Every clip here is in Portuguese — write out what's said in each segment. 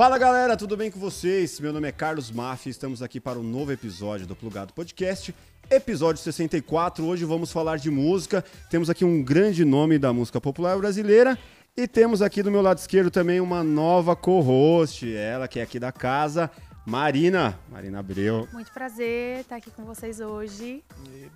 Fala galera, tudo bem com vocês? Meu nome é Carlos Maffi, estamos aqui para um novo episódio do Plugado Podcast, episódio 64. Hoje vamos falar de música. Temos aqui um grande nome da música popular brasileira e temos aqui do meu lado esquerdo também uma nova co-host, ela que é aqui da casa, Marina, Marina Abreu. Muito prazer estar aqui com vocês hoje.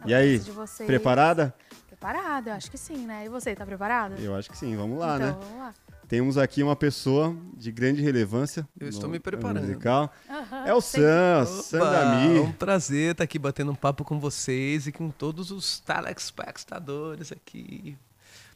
E aí, preparada? Preparada, eu acho que sim, né? E você, tá preparada? Eu acho que sim, vamos lá, então, né? Vamos lá. Temos aqui uma pessoa de grande relevância. Eu estou me preparando. Musical. Uhum, é o Sam, Sam Dami. É um prazer estar aqui batendo um papo com vocês e com todos os telespectadores aqui.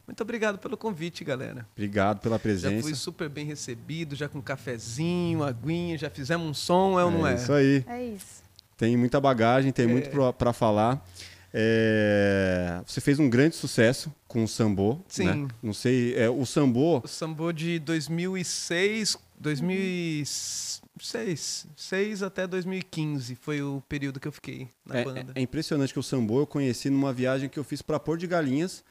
Muito obrigado pelo convite, galera. Obrigado pela presença. Já fui super bem recebido, já com cafezinho, aguinha, já fizemos um som, é ou não é? Isso aí. É isso. Tem muita bagagem, tem é. muito para falar. É, você fez um grande sucesso com o Sambô. Né? Sim. Né? Não sei, é, o Sambô. O Sambô de 2006, 2006, 6 até 2015 foi o período que eu fiquei na é, banda. É, impressionante que o Sambô eu conheci numa viagem que eu fiz para Pôr de Galinhas.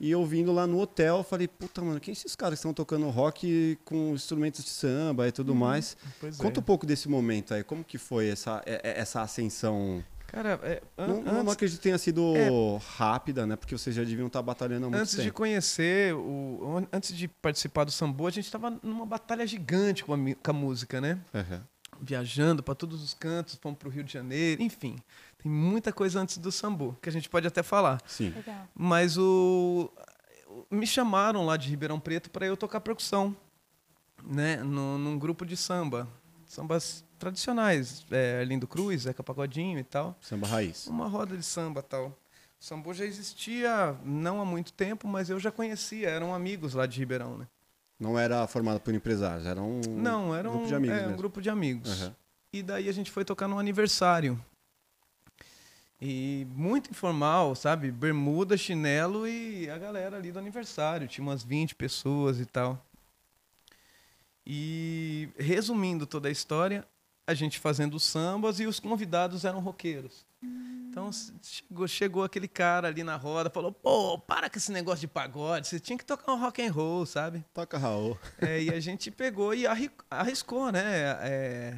E eu vindo lá no hotel, falei, puta, mano, quem esses caras que estão tocando rock com instrumentos de samba e tudo uhum, mais? Conta é. um pouco desse momento aí, como que foi essa, essa ascensão Cara, é, an não, antes, não acredito que tenha sido é, rápida, né? Porque vocês já deviam estar batalhando há muito antes tempo. Antes de conhecer, o, antes de participar do Sambo, a gente estava numa batalha gigante com a, com a música, né? Uhum. Viajando para todos os cantos, fomos para o Rio de Janeiro, enfim. Tem muita coisa antes do Sambo, que a gente pode até falar. Sim. Legal. Mas o me chamaram lá de Ribeirão Preto para eu tocar percussão, né? No, num grupo de samba. Sambas tradicionais, é, Arlindo Cruz, Zeca Pagodinho e tal. Samba raiz. Uma roda de samba tal. O já existia não há muito tempo, mas eu já conhecia, eram amigos lá de Ribeirão, né? Não era formado por empresários, era um Não, era um grupo de amigos. É, um grupo de amigos. Uhum. E daí a gente foi tocar no aniversário. E muito informal, sabe? Bermuda, chinelo e a galera ali do aniversário. Tinha umas 20 pessoas e tal. E resumindo toda a história, a gente fazendo sambas e os convidados eram roqueiros. Hum. Então chegou, chegou aquele cara ali na roda, falou: "Pô, para com esse negócio de pagode, você tinha que tocar um rock and roll, sabe?" Toca Raul. É, e a gente pegou e arriscou, né? É,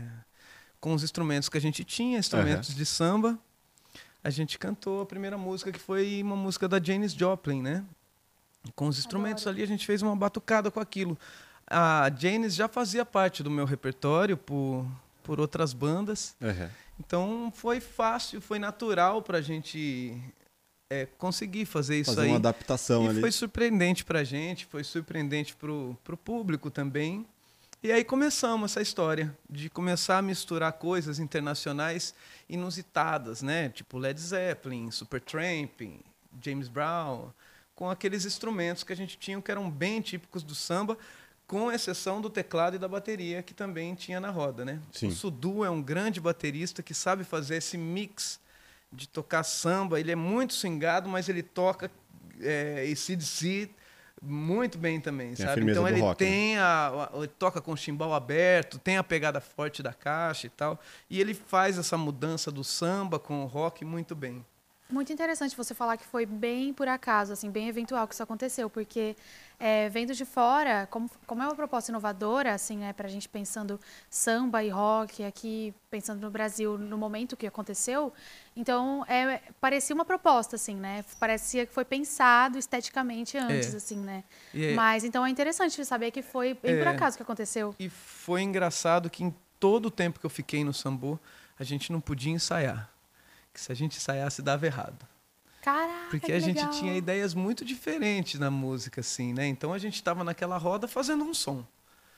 com os instrumentos que a gente tinha, instrumentos uhum. de samba, a gente cantou a primeira música que foi uma música da Janis Joplin, né? Com os instrumentos Adoro. ali a gente fez uma batucada com aquilo. A Janis já fazia parte do meu repertório por por outras bandas. Uhum. Então foi fácil, foi natural para a gente é, conseguir fazer isso fazer aí. uma adaptação e ali. foi surpreendente para a gente, foi surpreendente para o público também. E aí começamos essa história de começar a misturar coisas internacionais inusitadas, né? Tipo Led Zeppelin, Supertramp, James Brown, com aqueles instrumentos que a gente tinha que eram bem típicos do samba, com exceção do teclado e da bateria que também tinha na roda, né? Sim. O Sudu é um grande baterista que sabe fazer esse mix de tocar samba. Ele é muito swingado, mas ele toca é, ACDC muito bem também, tem sabe? Então ele rock, né? tem a, a, ele toca com o chimbal aberto, tem a pegada forte da caixa e tal, e ele faz essa mudança do samba com o rock muito bem. Muito interessante você falar que foi bem por acaso, assim, bem eventual que isso aconteceu, porque é, vendo de fora, como, como é uma proposta inovadora, assim, né, para a gente pensando samba e rock aqui, pensando no Brasil no momento que aconteceu, então é, parecia uma proposta, assim, né, parecia que foi pensado esteticamente antes, é. assim, né, é, mas então é interessante saber que foi bem por é. acaso que aconteceu. E foi engraçado que em todo o tempo que eu fiquei no sambo, a gente não podia ensaiar que se a gente ensaiasse dava errado. Caraca, Porque a gente legal. tinha ideias muito diferentes na música, assim, né? Então a gente estava naquela roda fazendo um som.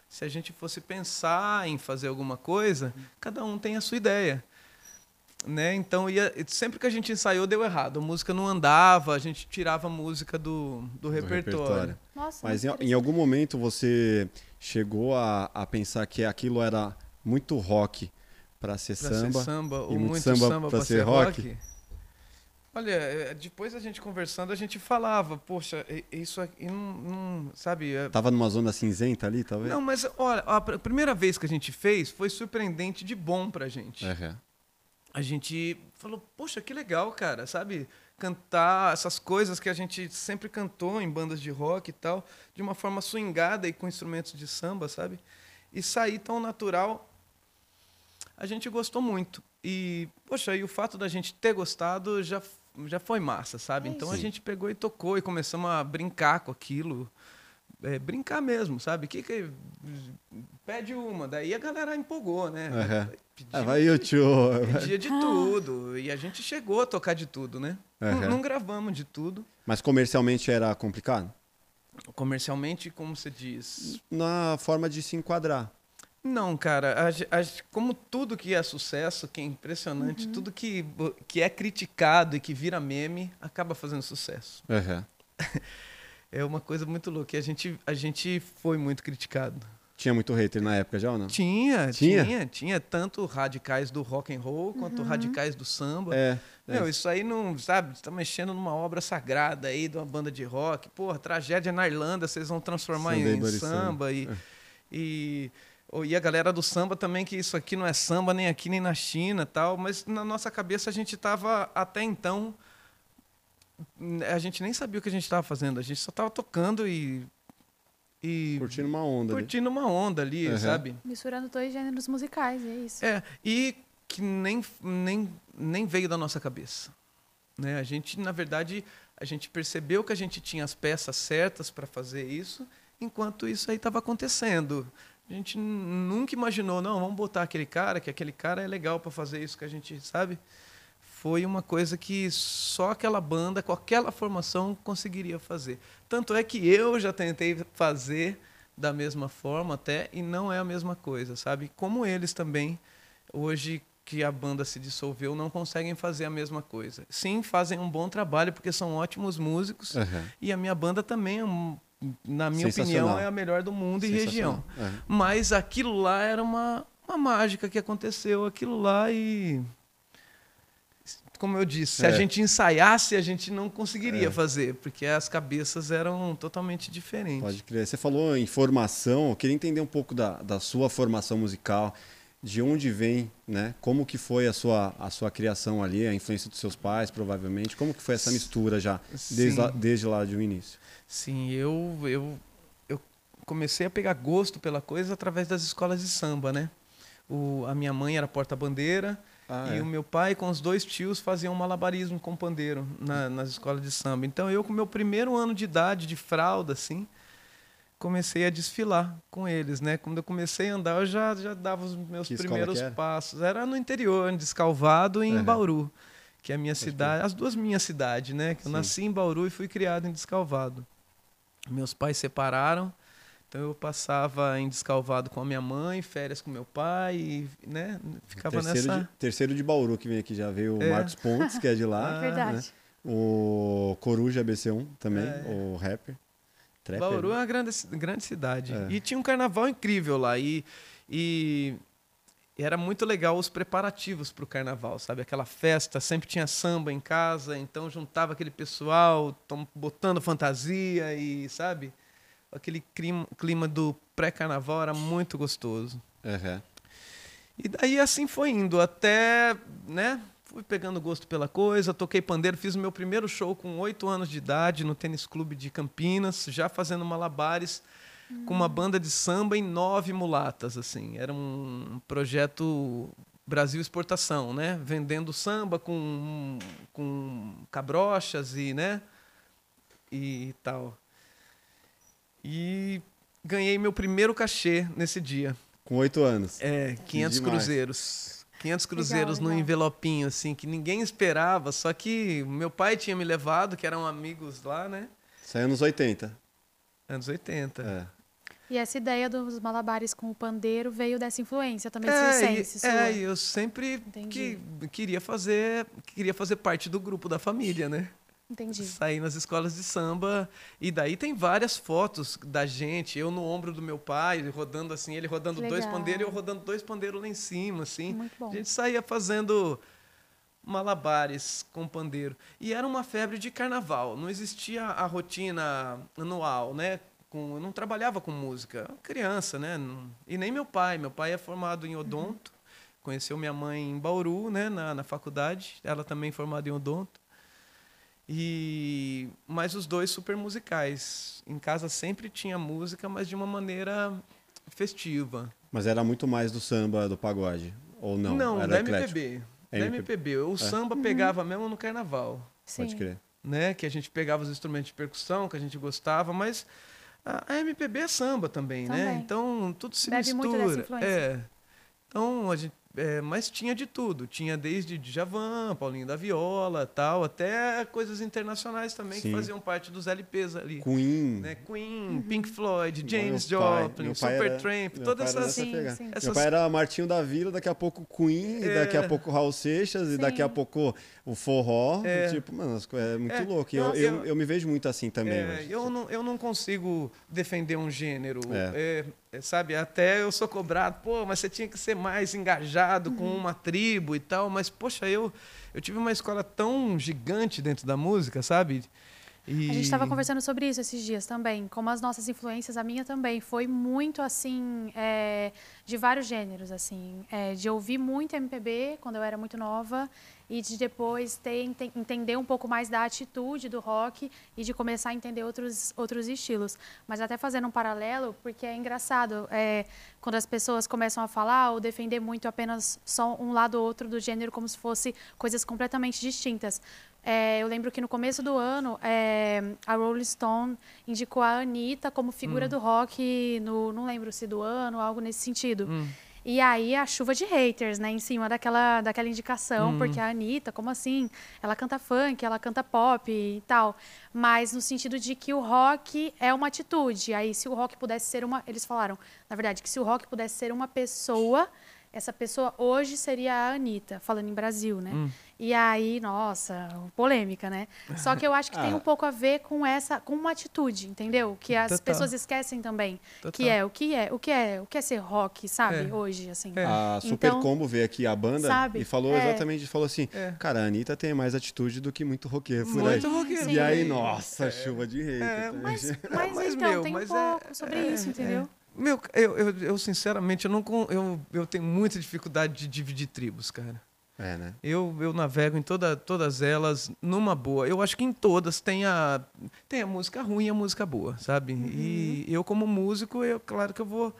Se a gente fosse pensar em fazer alguma coisa, cada um tem a sua ideia. Né? Então, ia, sempre que a gente ensaiou, deu errado. A música não andava, a gente tirava a música do, do, do repertório. repertório. Nossa, Mas em, em, algum momento você chegou a, a pensar que aquilo era muito rock para ser, samba, samba e ou muito, samba, samba para ser, ser rock. rock. Olha, é, depois a gente conversando, a gente falava, poxa, isso aqui não, não sabe? É Tava numa zona cinzenta ali, talvez? Não, mas olha, a primeira vez que a gente fez foi surpreendente de bom pra gente. Uhum. A gente falou, poxa, que legal, cara, sabe? Cantar essas coisas que a gente sempre cantou em bandas de rock e tal, de uma forma swingada e com instrumentos de samba, sabe? e sair tão natural, a gente gostou muito. E, poxa, e o fato da gente ter gostado já, já foi massa, sabe? É então a gente pegou e tocou e começamos a brincar com aquilo. É, brincar mesmo, sabe? Que, que pede uma, daí a galera empolgou, né? Aham. Pedia, Ah, vai YouTube. pedia de tudo. E a gente chegou a tocar de tudo, né? Não, Aham. não gravamos de tudo. Mas comercialmente era complicado? Comercialmente, como você diz? Na forma de se enquadrar. Não, cara. a ge- a ge- como tudo que é sucesso, que é impressionante, tudo que, que é criticado e que vira meme, acaba fazendo sucesso. Aham. É uma coisa muito louca. E a gente, a gente foi muito criticado. Tinha muito hater na época já ou não? Tinha, Tinha? tinha, tinha, tanto radicais do rock and roll quanto radicais do samba. É. Meu, é. isso aí não, sabe, você tá mexendo numa obra sagrada aí de uma banda de rock. Porra, tragédia na Irlanda, vocês vão transformar Sunday em, Bloody samba. E, É. e, e a galera do samba também, que isso aqui não é samba nem aqui nem na China tal. Mas na nossa cabeça a gente tava até então. A gente nem sabia o que a gente estava fazendo, a gente só tava tocando e. E Curtindo uma onda. ali. curtindo uma onda ali, Aham. sabe? Misturando dois gêneros musicais, é isso. É, e que nem, nem, nem veio da nossa cabeça. Né? A gente, na verdade, a gente percebeu que a gente tinha as peças certas para fazer isso, enquanto isso aí estava acontecendo. A gente nunca imaginou, não, vamos botar aquele cara, que aquele cara é legal para fazer isso que a gente sabe. Foi uma coisa que só aquela banda, com aquela formação, conseguiria fazer. Tanto é que eu já tentei fazer da mesma forma até, e não é a mesma coisa, sabe? Como eles também, hoje que a banda se dissolveu, não conseguem fazer a mesma coisa. Sim, fazem um bom trabalho, porque são ótimos músicos, Aham. e a minha banda também, é um- na minha opinião, é a melhor do mundo e região. É. Mas aquilo lá era uma, uma mágica que aconteceu, aquilo lá e. Como eu disse, se a É. gente ensaiasse, a gente não conseguiria É. fazer, porque as cabeças eram totalmente diferentes. Pode crer. Você falou em formação, eu queria entender um pouco da, da sua formação musical, de onde vem, né? Como que foi a sua, a sua criação ali, a influência dos seus pais, provavelmente. Como que foi essa mistura já, desde Sim. lá, desde lá de um início? Sim, eu, eu, eu comecei a pegar gosto pela coisa através das escolas de samba, né? O, a minha mãe era porta-bandeira Ah, e é. o meu pai com os dois tios faziam malabarismo com pandeiro na, nas escolas de samba. Então eu com meu primeiro ano de idade, de fralda, assim, comecei a desfilar com eles, né? Quando eu comecei a andar, eu já, já dava os meus Que primeiros era? passos. Era no interior, em Descalvado e em Aham. Bauru, que é a minha Pode cidade, as duas minhas cidades, né? Que eu Sim. nasci em Bauru e fui criado em Descalvado. Meus pais separaram, então eu passava em Descalvado com a minha mãe, férias com meu pai, e, né? Ficava terceiro, nessa. de, terceiro de Bauru que vem aqui, já veio o É. Marcos Pontes, que é de lá. Ah, Verdade. O Coruja BC1 também, É. o rapper. Trapper. Bauru é uma grande, grande cidade. É. E tinha um carnaval incrível lá. E, e era muito legal os preparativos para o carnaval, sabe? Aquela festa, sempre tinha samba em casa, então juntava aquele pessoal, botando fantasia e, sabe? Aquele clima, clima do pré-carnaval era muito gostoso. Aham. E daí assim foi indo, até, né? Fui pegando gosto pela coisa, toquei pandeiro, fiz o meu primeiro show com oito anos de idade no Tênis Clube de Campinas, já fazendo malabares com uma banda de samba e nove mulatas, assim. Era um projeto Brasil Exportação, né? Vendendo samba com, com cabrochas e, né? E tal. E ganhei meu primeiro cachê nesse dia. Com oito anos. É, 500 demais. cruzeiros. 500 cruzeiros no legal. envelopinho, assim, que ninguém esperava. Só que meu pai tinha me levado, que eram amigos lá, né? Saiu nos 80. Anos 80. É. E essa ideia dos malabares com o pandeiro veio dessa influência também, É, circense, sua. é, eu sempre que, queria fazer queria fazer parte do grupo da família, né? Entendi. Sair nas escolas de samba. E daí tem várias fotos da gente, eu no ombro do meu pai, rodando assim, ele rodando dois pandeiros e eu rodando dois pandeiros lá em cima, assim. Muito bom. A gente saía fazendo malabares com pandeiro. E era uma febre de carnaval. Não existia a rotina anual, né? Com, eu não trabalhava com música. Eu era Criança, né? E nem meu pai. Meu pai é formado em odonto. Conheceu minha mãe em Bauru, né? Na, na faculdade. Ela também formada em odonto. E mas os dois super musicais. Em casa sempre tinha música, mas de uma maneira festiva. Mas era muito mais do samba, do pagode, ou não? Não, era da? MPB. Da MPB. MPB. O samba pegava mesmo no carnaval, Sim. Pode crer. né? Que a gente pegava os instrumentos de percussão, que a gente gostava, mas a a MPB é samba também, né? Também. Então tudo se Bebe mistura. muito dessa influência. É. Então a gente é, mas tinha de tudo. Tinha desde Djavan, Paulinho da Viola, tal, até coisas internacionais também Sim. que faziam parte dos LPs ali. Queen. Né? Queen, Uhum. Pink Floyd, James Meu Joplin, meu pai Supertramp, era- meu todas pai era essas. nessa Sim, pegada. sim. Meu essas- pai era Martinho da Vila, daqui a pouco Queen, e É. daqui a pouco Raul Seixas, e Sim. daqui a pouco o forró. É. Tipo, mano, é muito É, louco. E eu, eu- eu, eu- me vejo muito assim também É, hoje. eu, não, eu não consigo defender um gênero. É. É, sabe, até eu sou cobrado, pô, mas você tinha que ser mais engajado Uhum. com uma tribo e tal. Mas, poxa, eu, eu tive uma escola tão gigante dentro da música, sabe? E... A gente estava conversando sobre isso esses dias também. Como as nossas influências, a minha também, foi muito assim, é, de vários gêneros, assim. É, de ouvir muito MPB quando eu era muito nova e de depois ter, ente- entender um pouco mais da atitude do rock e de começar a entender outros, outros estilos. Mas até fazendo um paralelo, porque é engraçado, é, quando as pessoas começam a falar ou defender muito apenas só um lado ou outro do gênero como se fosse coisas completamente distintas. É, eu lembro que no começo do ano, é, a Rolling Stone indicou a Anitta como figura Hum. do rock, no, não lembro se do ano, algo nesse sentido. Hum. E aí a chuva de haters, né, em cima daquela, daquela indicação, Hum. porque a Anitta, como assim? Ela canta funk, ela canta pop e tal. Mas no sentido de que o rock é uma atitude. Aí se o rock pudesse ser uma. Eles falaram, na verdade, que se o rock pudesse ser uma pessoa, essa pessoa hoje seria a Anitta, falando em Brasil, né? Hum. E aí, nossa, polêmica, né? Só que eu acho que tem Ah. um pouco a ver com essa, com uma atitude, entendeu? Que as Total. pessoas esquecem também. Total. Que é o que é, o que é, o que é ser rock, sabe? É. Hoje, assim. É. A Super Então, Combo veio aqui, a banda, sabe, e falou é. exatamente, falou assim, É. cara, a Anitta tem mais atitude do que muito roqueiro por aí. Muito roqueiro. E aí, nossa, chuva de hater. É, também. Mas, mas, Mas, então, meu, tem mas um é- pouco sobre é- isso, entendeu? Meu, eu, eu, eu, sinceramente, eu, não, eu, eu tenho muita dificuldade de dividir tribos, cara. É, né? Eu, eu navego em toda, todas elas numa boa. Eu acho que em todas tem a, tem a música ruim e a música boa, sabe? E eu, como músico, eu, claro que eu vou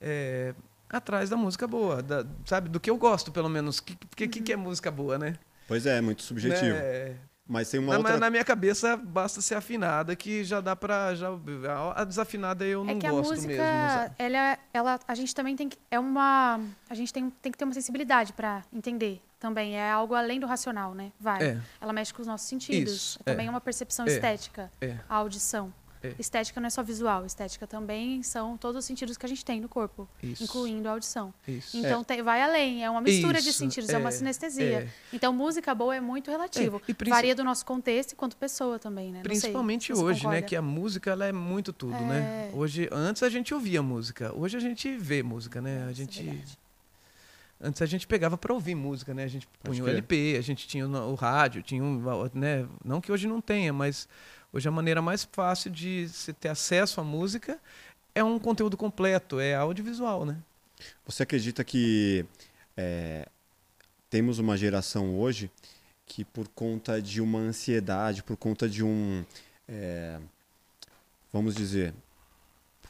é, atrás da música boa, da- sabe? Do que eu gosto, pelo menos. Que- Porque o que, que é música boa, né? Pois é, muito subjetivo. Né? Mas tem uma Na, outra... na minha cabeça, basta ser afinada, que já dá pra. Já, a- a desafinada eu não é que a gosto música, mesmo. sabe? ela, é- ela, a gente também tem que, é uma, a gente tem, tem que ter uma sensibilidade para entender também. É algo além do racional, né? Vai. É. Ela mexe com os nossos sentidos. Isso, também é. é uma percepção É. estética, É. a audição. É. Estética não é só visual, estética também são todos os sentidos que a gente tem no corpo, Isso. incluindo a audição. Isso. Então tem- vai além, é uma mistura de Isso, sentidos, é, uma é, sinestesia. é. Então música boa é muito relativo. É, e Varia do nosso contexto enquanto pessoa também, né? Não sei Principalmente se você hoje, né? Que a música ela é muito tudo, né? É. Hoje, antes a gente ouvia música, hoje a gente vê música, né? A é gente. Antes a gente pegava para ouvir música, né? A gente punha o. LP, a gente tinha o rádio, tinha um, né? Não que hoje não tenha, mas hoje a maneira mais fácil de se ter acesso à música é um conteúdo completo, é audiovisual, né? Você acredita que é, temos uma geração hoje que por conta de uma ansiedade, por conta de um, é, vamos dizer,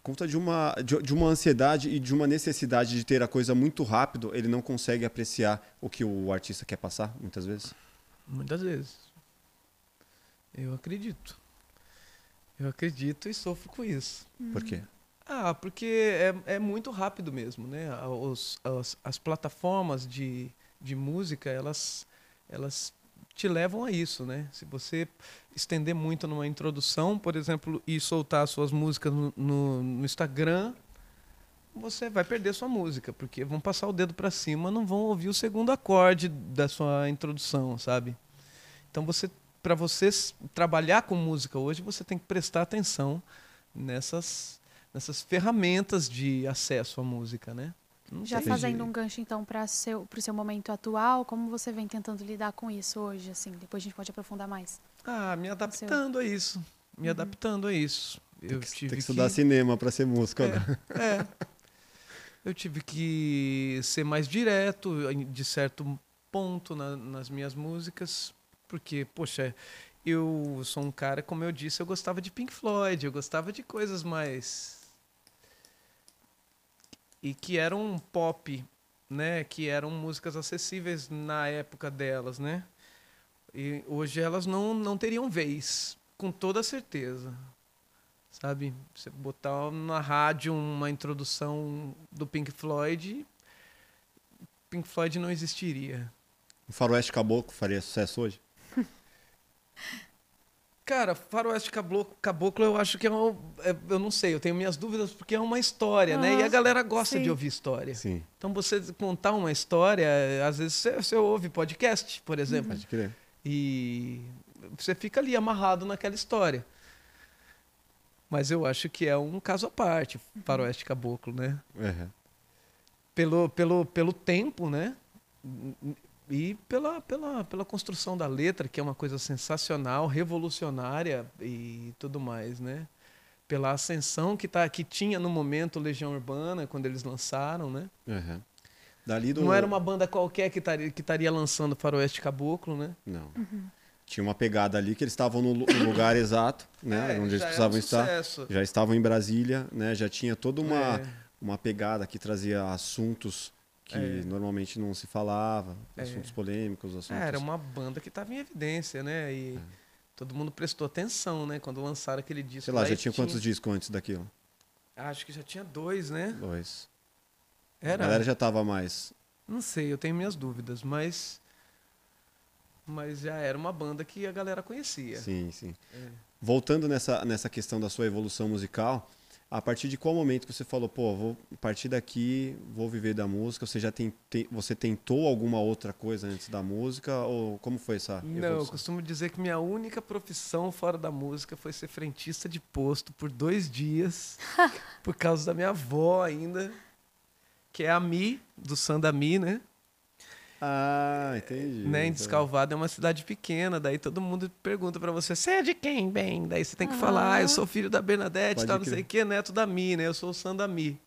conta de uma, de, de uma ansiedade e de uma necessidade de ter a coisa muito rápido, ele não consegue apreciar o que o artista quer passar, muitas vezes? Muitas vezes. Eu acredito. Eu acredito e sofro com isso. Por quê? Ah, porque é, é muito rápido mesmo, né? Os, as, as plataformas de, de música, elas, elas te levam a isso, né? Se você estender muito numa introdução, por exemplo, e soltar suas músicas no, no, no Instagram, você vai perder sua música, porque vão passar o dedo para cima, não vão ouvir o segundo acorde da sua introdução, sabe? Então você para você trabalhar com música hoje, você tem que prestar atenção nessas nessas ferramentas de acesso à música, né? Não Já fazendo jeito. um gancho, então, para o seu, pro seu momento atual, como você vem tentando lidar com isso hoje, assim? Depois a gente pode aprofundar mais. Ah, me adaptando a isso. Me adaptando a isso. Eu Tem que, tive tem que estudar cinema para ser músico. né? É. Eu tive que ser mais direto, de certo ponto, na- nas minhas músicas, porque, poxa, eu sou um cara, como eu disse, eu gostava de Pink Floyd, eu gostava de coisas mais. E que eram pop, né? Que eram músicas acessíveis na época delas, né? E hoje elas não, não teriam vez, com toda certeza. Sabe? Você botar na rádio uma introdução do Pink Floyd, Pink Floyd não existiria. O Faroeste Caboclo faria sucesso hoje? Cara, Faroeste Caboclo, Caboclo eu acho que é um. é- eu não sei, eu tenho minhas dúvidas porque é uma história, né? E a galera gosta sim. de ouvir história. Sim, Então você contar uma história, às vezes você, você ouve podcast, por exemplo, pode crer. e você fica ali amarrado naquela história. Mas eu acho que é um caso à parte, Faroeste Caboclo, né? Uhum. Pelo, pelo, pelo tempo, né? E pela, pela, pela construção da letra, que é uma coisa sensacional, revolucionária e tudo mais, né? Pela ascensão que, tá, que tinha no momento Legião Urbana, quando eles lançaram, né? Uhum. Dali do... Não era uma banda qualquer que estaria, que estaria lançando Faroeste Caboclo, né? Não. Tinha uma pegada ali que eles estavam no, lu- no lugar exato, né? É, onde eles precisavam um estar. Já estavam em Brasília, né? Já tinha toda uma, É. uma pegada que trazia assuntos que É. normalmente não se falava, É. assuntos polêmicos, assuntos... É, era uma banda que estava em evidência, né? E todo mundo prestou atenção, né? Quando lançaram aquele disco. Sei lá, já e tinha quantos discos antes daquilo? Acho que já tinha dois, né? Dois. Era. A galera já tava mais... Não sei, eu tenho minhas dúvidas, mas. Mas já era uma banda que a galera conhecia. Sim, sim. É. Voltando nessa, nessa questão da sua evolução musical, a partir de qual momento que você falou, pô, vou a partir daqui vou viver da música? Você já tem, tem- você tentou alguma outra coisa antes da música ou como foi essa Não, eu costumo dizer que minha única profissão fora da música foi ser frentista de posto por dois dias, por causa da minha avó ainda, que é a Mi, do Sandami, né? Ah, entendi. né? Em Então, Descalvado é uma cidade pequena, daí todo mundo pergunta pra você, você é de quem, bem? Daí você tem que falar, ah, eu sou filho da Bernadette, Pode tal, não crer. sei o que, neto da Mi, né? Eu sou o Sandami.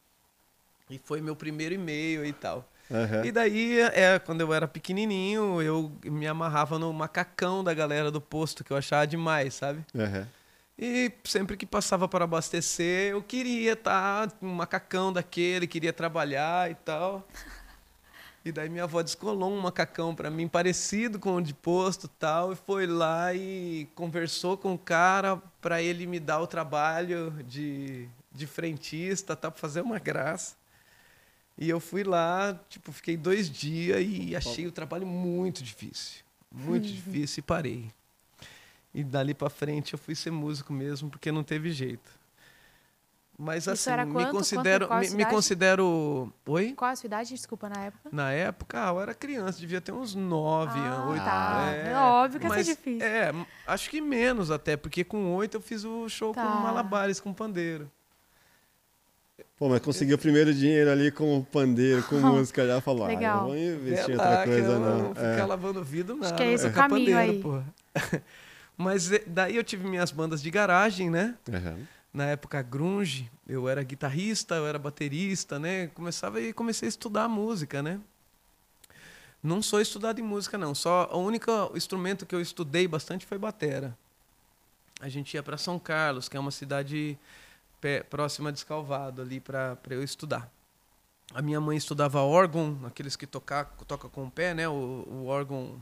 E foi meu primeiro e-mail e tal. aham. E daí, é, quando eu era pequenininho, eu me amarrava no macacão da galera do posto, que eu achava demais, sabe? aham. E sempre que passava para abastecer, eu queria estar com um macacão daquele, queria trabalhar e tal. E daí minha avó descolou um macacão para mim parecido com o de posto e tal, e foi lá e conversou com o cara para ele me dar o trabalho de, de frentista, tá, para fazer uma graça. E eu fui lá, tipo, fiquei dois dias e achei o trabalho muito difícil. Muito difícil e parei. E dali pra frente eu fui ser músico mesmo, porque não teve jeito. Mas Isso assim, era me considero. Quanto? Me, me considero. Oi? Qual a sua idade, desculpa, na época? Na época, ah, eu era criança, devia ter uns nove Ah, anos, oito tá. é, É óbvio que ia ser difícil. É, acho que menos até, porque com oito eu fiz o show Tá. com malabares, com pandeiro. Pô, mas conseguiu o primeiro dinheiro ali com o pandeiro, com música, já falou, ah, Legal. vou investir em Vê outra lá, que coisa eu não. vou ficar É. lavando vidro, nada. que é esse vou o caminho pandeiro, aí. porra. Mas eh, daí eu tive minhas bandas de garagem, né? Aham. Na época grunge, eu era guitarrista, eu era baterista, né? Começava e comecei a estudar música, né? Não sou estudado em música não, só o único instrumento que eu estudei bastante foi batera. A gente ia para São Carlos, que é uma cidade próxima de Escalvado ali para eu estudar. A minha mãe estudava órgão, aqueles que toca, toca com o pé, né? O, o órgão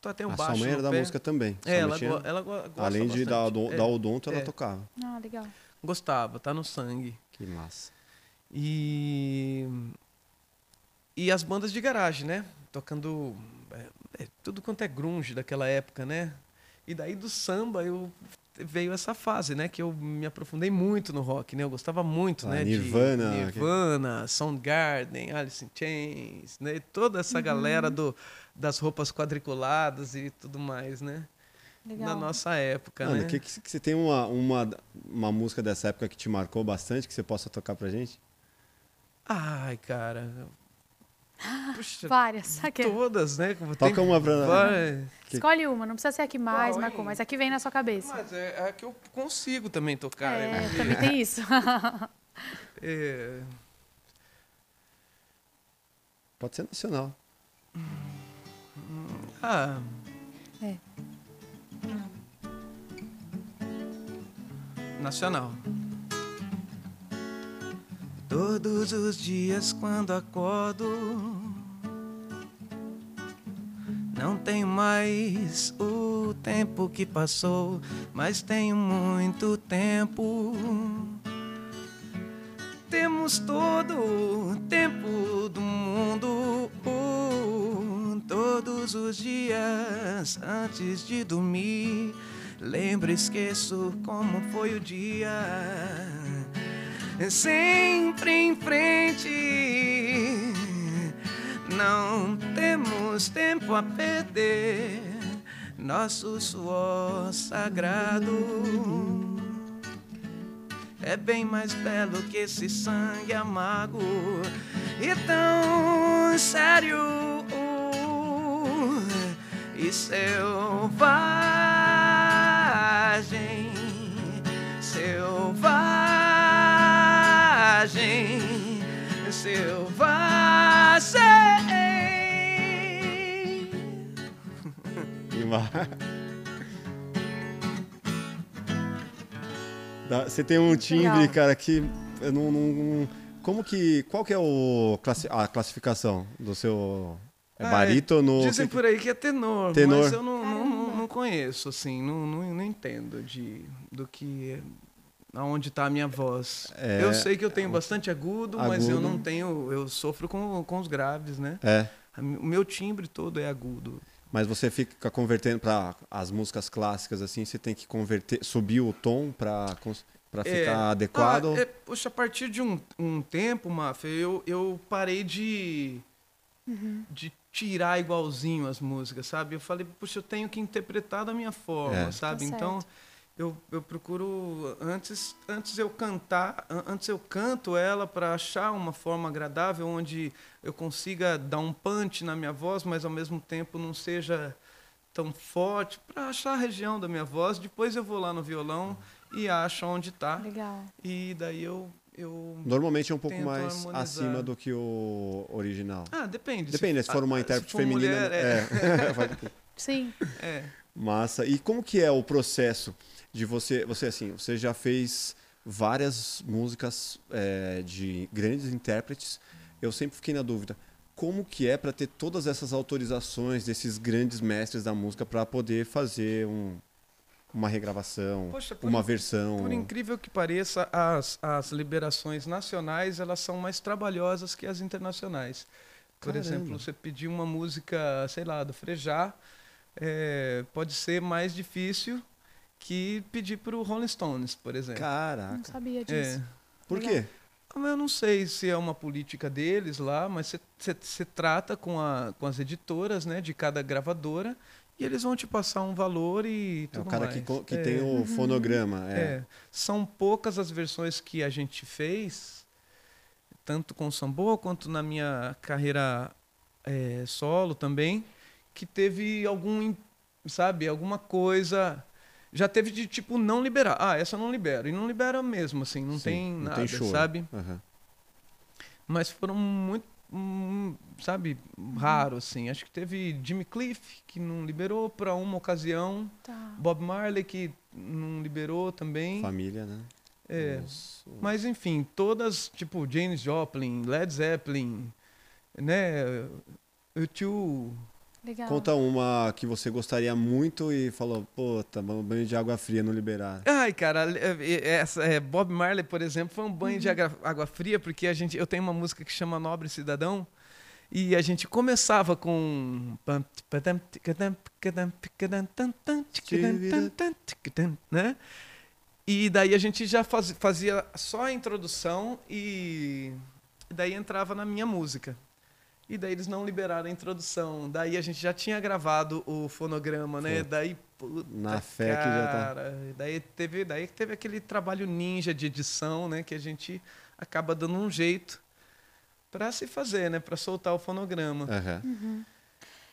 que to- tem um A sua baixo mãe no era da pé. música também. É, Sua mãe ela, tinha- ela go- gosta Além de dar, É. dar odonto, ela É. tocava. Ah, legal. Gostava, tá no sangue. Que massa. E e as bandas de garagem, né? Tocando é, é, tudo quanto é grunge daquela época, né? E daí do samba eu veio essa fase, né? Que eu me aprofundei muito no rock, né? Eu gostava muito, Ah, né? Nirvana, de Nirvana, Soundgarden, Alice in Chains, né? Toda essa galera do, das roupas quadriculadas e tudo mais, né? Legal. Da nossa época, Ana, né? que, que, que você tem uma, uma, uma música dessa época que te marcou bastante, que você possa tocar pra gente? Ai, cara. Puxa, Várias. Aqui. todas, né? Toca uma pra- Vai. Que- Escolhe uma, não precisa ser a que mais Qual, marcou, hein? mas a que vem na sua cabeça. Mas é a que eu consigo também tocar. é, né? também tem isso. É, Pode ser nacional. Ah. É. Nacional. Todos os dias quando acordo, não tenho mais o tempo que passou, mas tenho muito tempo. Temos todo o tempo os dias antes de dormir. Lembro, esqueço como foi o dia sempre em frente. Não temos tempo a perder, nosso suor sagrado é bem mais belo que esse sangue amargo e tão sério e selvagem, selvagem, selvagem. Você tem um timbre, Legal. cara, que eu não, não- não- Como que. Qual que é o, a classificação do seu. É Ah, barítono? Dizem por aí que é tenor, Tenor. mas eu não, não, não, conheço, assim, não, não, não entendo de, do que. é- Aonde está a minha voz. É, eu sei que eu tenho bastante agudo, mas eu agudo. não tenho. Eu sofro com, com os graves, né? É. O meu timbre todo é agudo. Mas você fica convertendo para as músicas clássicas assim, você tem que converter, subir o tom para para É, ficar adequado. Ah, é, poxa, a partir de um, um tempo, Mafia, eu, eu parei de, de tirar igualzinho as músicas, sabe? Eu falei, puxa, eu tenho que interpretar da minha forma, É. sabe? Tá então, eu, eu procuro, antes, antes eu cantar, an- antes eu canto ela para achar uma forma agradável, onde eu consiga dar um punch na minha voz, mas ao mesmo tempo não seja tão forte, para achar a região da minha voz. Depois eu vou lá no violão e acho onde está. Legal. E daí eu. Eu... Normalmente é um pouco mais harmonizar. acima do que o original. Ah, depende. Depende, se for uma intérprete for feminina. mulher, é. é. Sim. é. Massa. E como que é o processo de você, você assim, você já fez várias músicas é, de grandes intérpretes. Eu sempre fiquei na dúvida, como que é para ter todas essas autorizações desses grandes mestres da música para poder fazer um- uma regravação, Poxa, por uma in- versão? Por incrível que pareça, as, as liberações nacionais elas são mais trabalhosas que as internacionais. Por Caramba. exemplo, você pedir uma música, sei lá, do Frejá, é, pode ser mais difícil que pedir para o Rolling Stones, por exemplo. Não Caraca. sabia É. disso. Por Legal. quê? Eu não sei se é uma política deles lá, mas você trata com, a, com as editoras né, de cada gravadora e eles vão te passar um valor e É tudo o cara mais. que, que É, tem o fonograma. É. é. São poucas as versões que a gente fez, tanto com o Sambo quanto na minha carreira é, solo também, que teve algum, sabe, alguma coisa... Já teve de, tipo, não liberar. Ah, essa eu não libero. E não libera mesmo, assim, não Sim, tem não nada, tem sabe? Aham. Mas foram muito, hum, sabe, raro, assim. Acho que teve Jimmy Cliff, que não liberou para uma ocasião. Tá. Bob Marley, que não liberou também. Família, né? É. Os- o- Mas, enfim, todas, tipo, James Joplin, Led Zeppelin, né, o tio... Legal. Conta uma que você gostaria muito e falou, puta, um banho de água fria não liberar. Ai, cara, é- é- essa, é, Bob Marley, por exemplo, foi um banho de água, água fria, porque a gente, eu tenho uma música que chama Nobre Cidadão, e a gente começava com... Né? E daí a gente já faz- fazia só a introdução e daí entrava na minha música. E daí eles não liberaram a introdução. Daí a gente já tinha gravado o fonograma, né? Daí, puta, Na fé que já tá. cara, Daí teve, daí teve aquele trabalho ninja de edição, né? Que a gente acaba dando um jeito para se fazer, né? Para soltar o fonograma. Aham.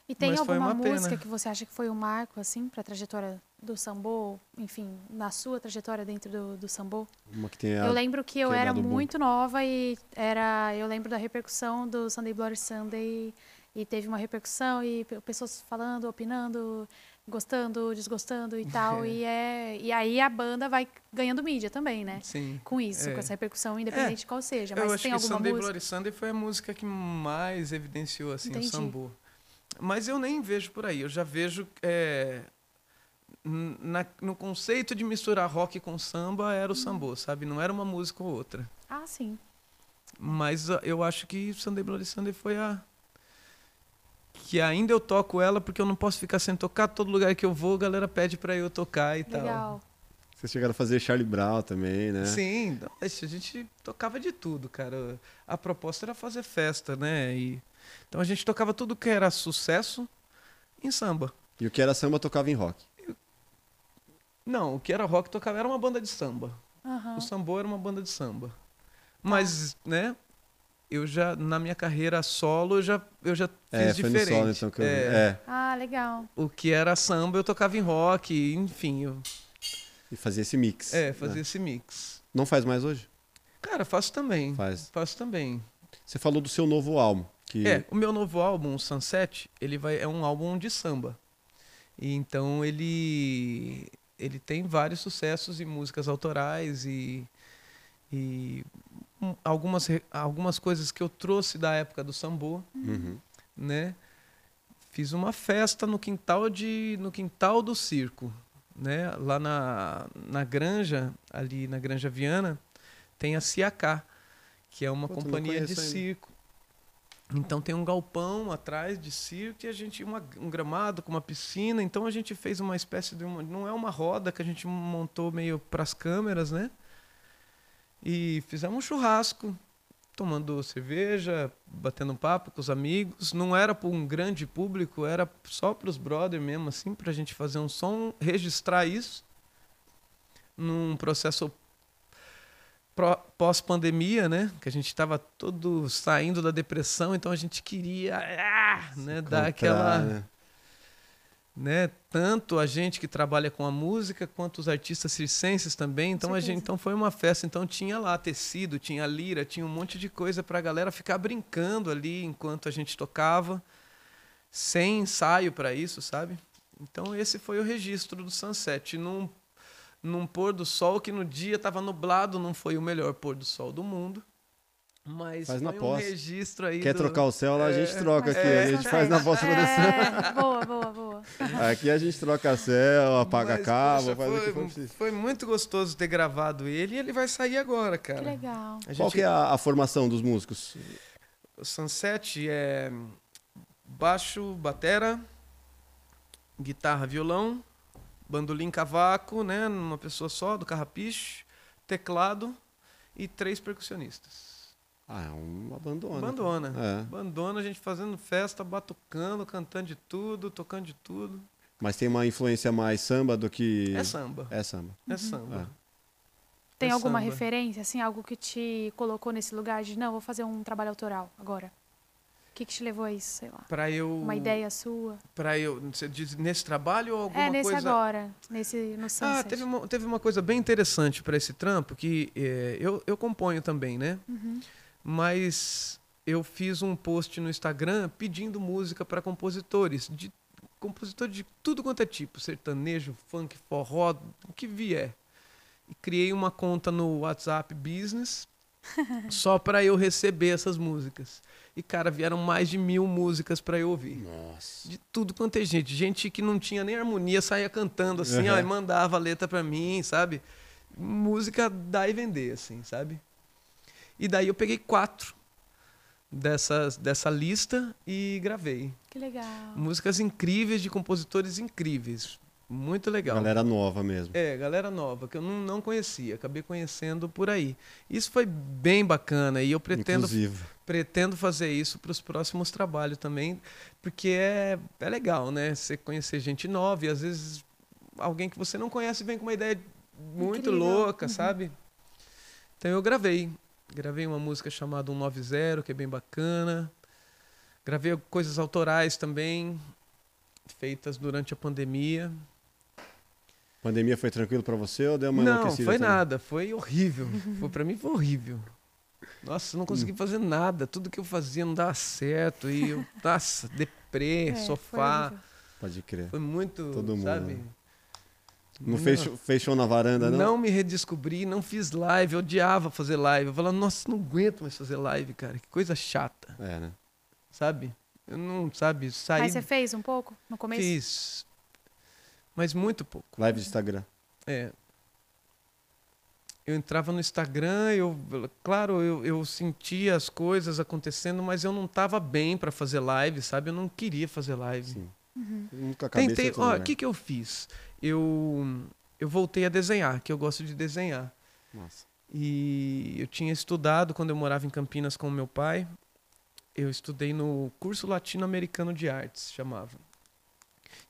E tem Mas foi alguma uma pena. música que você acha que foi um marco, assim, para a trajetória do sambô? Enfim, na sua trajetória dentro do, do sambô? Uma que tenha. eu lembro que eu que é era bom. muito nova e era, eu lembro da repercussão do Sunday Bloody Sunday e teve uma repercussão e pe- pessoas falando, opinando. gostando, desgostando e tal. E, é, e aí a banda vai ganhando mídia também, né? Sim. Com isso, É. com essa repercussão, independente de qual seja. Eu Mas acho tem que alguma Sunday música? Bloody Sunday foi a música que mais evidenciou assim, Entendi. o sambô. Mas eu nem vejo por aí. Eu já vejo é, na- no conceito de misturar rock com samba era o sambô, sabe? Não era uma música ou outra. Ah, sim. Mas ah, eu acho que Sunday Bloody Sunday foi a que ainda eu toco ela porque eu não posso ficar sem tocar. Todo lugar que eu vou, a galera pede pra eu tocar e tal. Legal. Vocês chegaram a fazer Charlie Brown também, né? Sim, a gente tocava de tudo, cara. A proposta era fazer festa, né? E, então a gente tocava tudo que era sucesso em samba. E o que era samba tocava em rock. Não, o que era rock tocava era uma banda de samba. Aham. O sambô era uma banda de samba. Mas, né? Eu já, na minha carreira solo, eu já, eu já fiz É, foi no diferente. solo então que eu. É, É. Ah, legal. O que era samba, eu tocava em rock, enfim. Eu, E fazia esse mix. é, fazia né? esse mix. Não faz mais hoje? Cara, faço também. Faz. Faço também. Você falou do seu novo álbum. Que... É, o meu novo álbum, o Sunset, ele vai, é um álbum de samba. E então ele ele tem vários sucessos e músicas autorais e, e um, algumas, algumas coisas que eu trouxe da época do sambô, Uhum. né? Fiz uma festa no quintal de no quintal do circo, né? Lá na, na granja, ali na Granja Viana, tem a Ciacá, que é uma não companhia de ainda. circo. Então tem um galpão atrás de circo e a gente uma, um gramado com uma piscina. Então a gente fez uma espécie de uma, não é uma roda que a gente montou meio para as câmeras, né? E fizemos um churrasco, tomando cerveja, batendo papo com os amigos. Não era para um grande público, era só para os brothers mesmo, assim, para a gente fazer um som, registrar isso num processo pós-pandemia, né? Que a gente estava todo saindo da depressão, então a gente queria ah, né, dar aquela né? né? Tanto a gente que trabalha com a música quanto os artistas circenses também. Então a gente, então foi uma festa. Então tinha lá tecido, tinha lira, tinha um monte de coisa para a galera ficar brincando ali enquanto a gente tocava, sem ensaio para isso, sabe? Então esse foi o registro do Sunset num num pôr do sol que no dia estava nublado, não foi o melhor pôr do sol do mundo. Mas Faz na um pós. registro aí Quer do- trocar o céu lá, a gente É, troca aqui. é, a gente faz na pós-produção. É, boa, boa, boa. Aqui a gente troca céu, apaga Mas, cabo, poxa, faz o que foi, for preciso. foi muito gostoso ter gravado ele e ele vai sair agora, cara. Que legal. A Qual gente, que é a, a formação dos músicos? O Sunset é baixo, batera, guitarra, violão, bandolim, cavaco, né, numa pessoa só, do carrapicho, teclado e três percussionistas. Ah, é uma bandona. Bandona. É. Bandona, a gente fazendo festa, batucando, cantando de tudo, tocando de tudo. Mas tem uma influência mais samba do que. É samba. É samba. É samba. Tem É alguma samba. referência, assim, algo que te colocou nesse lugar de, não, vou fazer um trabalho autoral agora? O que, que te levou a isso, sei lá? Pra eu. Uma ideia sua? Pra eu. Você diz nesse trabalho ou alguma é, nesse coisa. agora, nesse, no Sunset. Ah, teve uma, teve uma coisa bem interessante para esse trampo que eh, eu, eu componho também, né? Uhum. Mas eu fiz um post no Instagram pedindo música para compositores, de compositores de tudo quanto é tipo, sertanejo, funk, forró, o que vier. E criei uma conta no WhatsApp Business só para eu receber essas músicas. E cara, vieram mais de mil músicas para eu ouvir. Nossa. De tudo quanto é gente. Gente que não tinha nem harmonia saía cantando assim, Uhum. ó, e mandava a letra pra mim, sabe? Música dar e vender, assim, sabe? E daí eu peguei quatro dessas, dessa lista e gravei. Que legal. Músicas incríveis de compositores incríveis. Muito legal. Galera nova mesmo. É, galera nova, que eu não, não conhecia, acabei conhecendo por aí. Isso foi bem bacana e eu pretendo Inclusive. pretendo fazer isso para os próximos trabalhos também, porque é, é legal, né? Você conhecer gente nova e às vezes alguém que você não conhece vem com uma ideia muito Incrível. louca, Uhum. sabe? Então eu gravei. Gravei uma música chamada 190, que é bem bacana. Gravei coisas autorais também, feitas durante a pandemia. Pandemia foi tranquilo pra você ou deu uma não, enlouquecida foi também? nada, foi horrível. foi para mim foi horrível. Nossa, eu não consegui fazer nada. Tudo que eu fazia não dava certo. E eu, nossa, deprê, É, sofá. Pode crer. Foi muito, Todo mundo, sabe? né? Não fez, show na varanda, não? Não me redescobri, não fiz live, eu odiava fazer live. Eu falava, nossa, não aguento mais fazer live, cara. Que coisa chata, É, né? sabe? Eu não, sabe, saí. Mas você fez um pouco no começo? Fiz. Mas muito pouco. Live de Instagram. É. Eu entrava no Instagram, eu, claro, eu, eu sentia as coisas acontecendo, mas eu não estava bem para fazer live, sabe? Eu não queria fazer live. Sim. Uhum. Nunca acabei Tentei, ó, o lugar. que que eu fiz? Eu eu voltei a desenhar, que eu gosto de desenhar. Nossa. E eu tinha estudado quando eu morava em Campinas com o meu pai. Eu estudei no curso latino-americano de artes, chamava.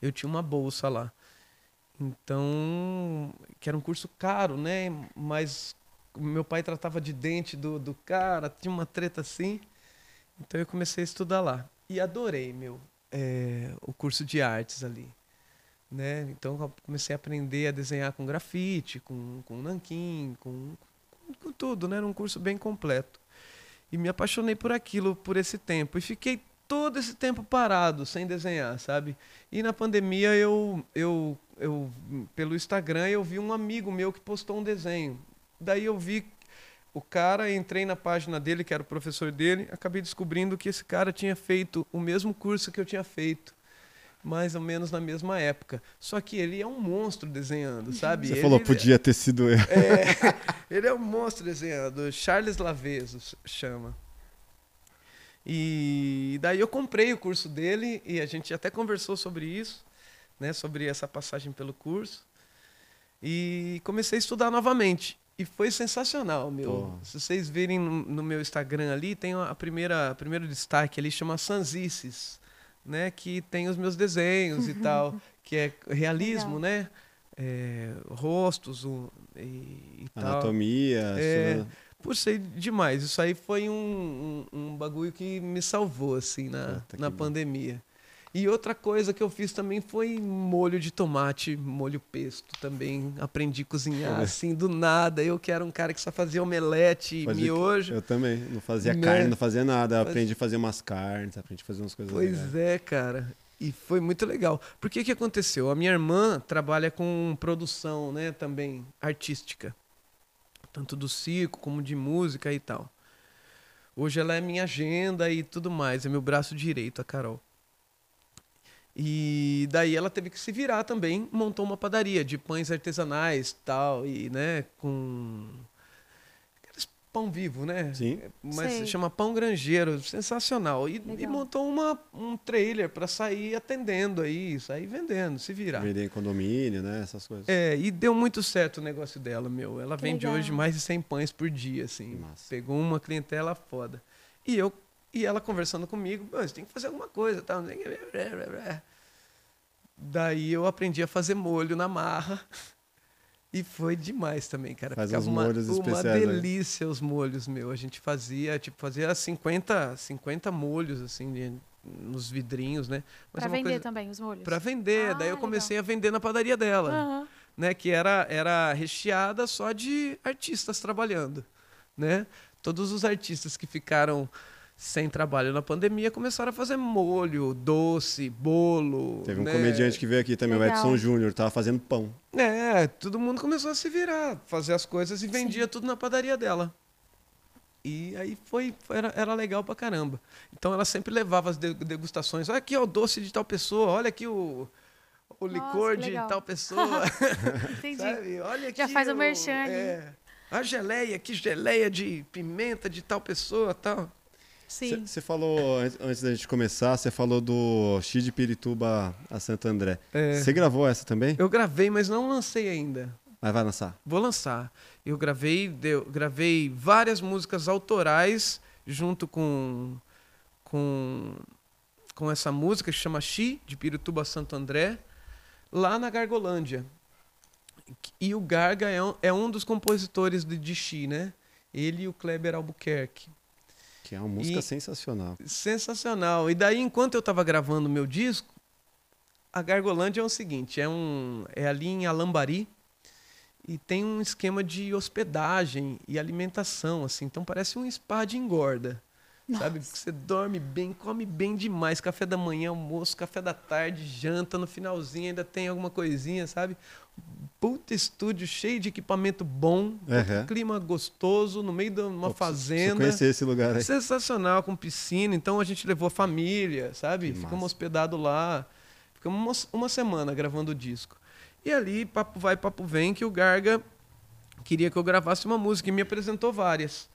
Eu tinha uma bolsa lá. Então, que era um curso caro, né? Mas meu pai tratava de dente do, do cara, tinha uma treta assim. Então eu comecei a estudar lá. E adorei, meu, é, o curso de artes ali. Né? Então comecei a aprender a desenhar com grafite, com, com nanquim, com, com, com tudo, né? Era um curso bem completo. E me apaixonei por aquilo, por esse tempo. E fiquei todo esse tempo parado, sem desenhar, sabe? E na pandemia eu, eu, eu pelo Instagram eu vi um amigo meu que postou um desenho. Daí eu vi o cara, entrei na página dele, que era o professor dele, acabei descobrindo que esse cara tinha feito o mesmo curso que eu tinha feito. Mais ou menos na mesma época. Só que ele é um monstro desenhando, sabe? Você Ele- falou, podia ter sido eu. é, ele é um monstro desenhando. Charles Laveso s- chama. E daí eu comprei o curso dele e a gente até conversou sobre isso, né, sobre essa passagem pelo curso. E comecei a estudar novamente. E foi sensacional, meu. Porra. Se vocês virem no, no meu Instagram ali, tem a primeira, o primeiro destaque ali, chama Sanzices, né? Que tem os meus desenhos e tal, que é realismo, Legal. né? É, rostos o- e, e tal. Anatomia. É. estudando- Puxei demais. Isso aí foi um, um, um bagulho que me salvou, assim, na, na bom. pandemia. E outra coisa que eu fiz também foi molho de tomate, molho pesto também. Aprendi a cozinhar assim do nada. Eu que era um cara que só fazia omelete e miojo. Eu também. Não fazia Né? carne, não fazia nada. Aprendi a fazer umas carnes, aprendi a fazer umas coisas Pois legais. é, cara. E foi muito legal. Por que que aconteceu? A minha irmã trabalha com produção, né, também artística. Tanto do circo como de música e tal. Hoje ela é minha agenda e tudo mais, é meu braço direito, a Carol. E daí ela teve que se virar também, montou uma padaria de pães artesanais, tal, e né, com pão vivo, né? Sim. Mas se chama Pão Grangeiro, sensacional. E, e montou uma, um trailer para sair atendendo aí, sair vendendo, se virar. Vender em condomínio, né? Essas coisas. É, e deu muito certo o negócio dela, meu. Ela Que vende legal. hoje mais de 100 pães por dia, assim. Massa. Pegou uma clientela foda. E eu e ela conversando comigo, "Pô, você tem que fazer alguma coisa, tal. blá." Daí eu aprendi a fazer molho na marra. E foi demais também, cara. Faz Ficava uns uma, molhos uma especiais, né? delícia os molhos, meu. A gente fazia, tipo, fazia 50, 50 molhos, assim, de- nos vidrinhos, né? Mas Pra é uma vender coisa- também os molhos? Pra vender. Ah, Daí eu legal. comecei a vender na padaria dela Aham. né, que era, era recheada só de artistas trabalhando, né? Todos os artistas que ficaram sem trabalho na pandemia começaram a fazer molho, doce, bolo. Teve um né? comediante que veio aqui também, o Legal. Edson Júnior, tava fazendo pão. É, todo mundo começou a se virar, fazer as coisas e vendia tudo na padaria dela. E aí foi, foi- era, era legal pra caramba. Então ela sempre levava as de- degustações. Olha aqui ó, o doce de tal pessoa, olha aqui o, o Nossa, licor que de legal. tal pessoa. Entendi. Sabe? Olha aqui. Já faz o o- merchan. É, a geleia, que geleia de pimenta de tal pessoa tal. Sim. Você falou, antes- da gente começar, você falou do X de Pirituba a Santo André. É. Você gravou essa também? Eu gravei, mas não lancei ainda. Mas vai lançar. Vou lançar. Eu gravei, deu- gravei várias músicas autorais junto com, com, com essa música que chama Xi, de Pirituba Santo André, lá na Gargolândia. E o Garga é um, é um dos compositores de, de Xi, né? Ele e o Kleber Albuquerque. Que é uma música E- sensacional. Sensacional. E daí, enquanto eu estava gravando o meu disco, a Gargolândia é o seguinte: é, um, é ali em Alambari e tem um esquema de hospedagem e alimentação, assim. Então parece um spa de engorda, sabe? Porque você dorme bem, come bem demais. Café da manhã, almoço, café da tarde, janta, no finalzinho ainda tem alguma coisinha, sabe? Puta estúdio cheio de equipamento bom, Uhum. clima gostoso, no meio de uma preciso- fazenda. conhecer esse lugar aí. Sensacional, com piscina. Então a gente levou a família, sabe? Que Ficamos hospedados lá. Ficamos uma, uma semana gravando o disco. E ali, papo vai, papo vem, que o Garga queria que eu gravasse uma música e me apresentou várias.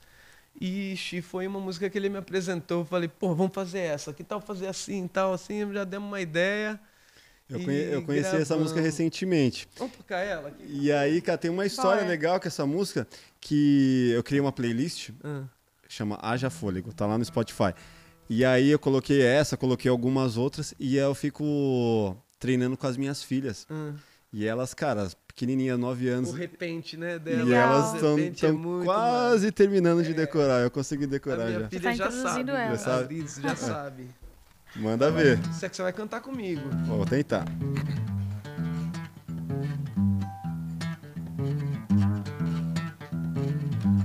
E foi uma música que ele me apresentou. Eu falei, pô, vamos fazer essa. Que tal fazer assim, tal, assim? Já demos uma ideia. Eu, E conhe- eu conheci essa música recentemente. Vamos tocar ela aqui? E aí, cara, tem uma história é? legal com essa música que eu criei uma playlist Ah, chama Haja Fôlego, tá lá no Spotify. E aí eu coloquei essa, coloquei algumas outras e eu fico treinando com as minhas filhas. ah. E elas, cara, pequenininhas, 9 anos. O repente, né, E dela. Legal. elas estão é quase terminando de decorar. Eu consegui A decorar minha já. filha tá já sabe. ela. Já sabe? A Liz já sabe. Manda ver. Isso é que você vai cantar comigo. Vou tentar.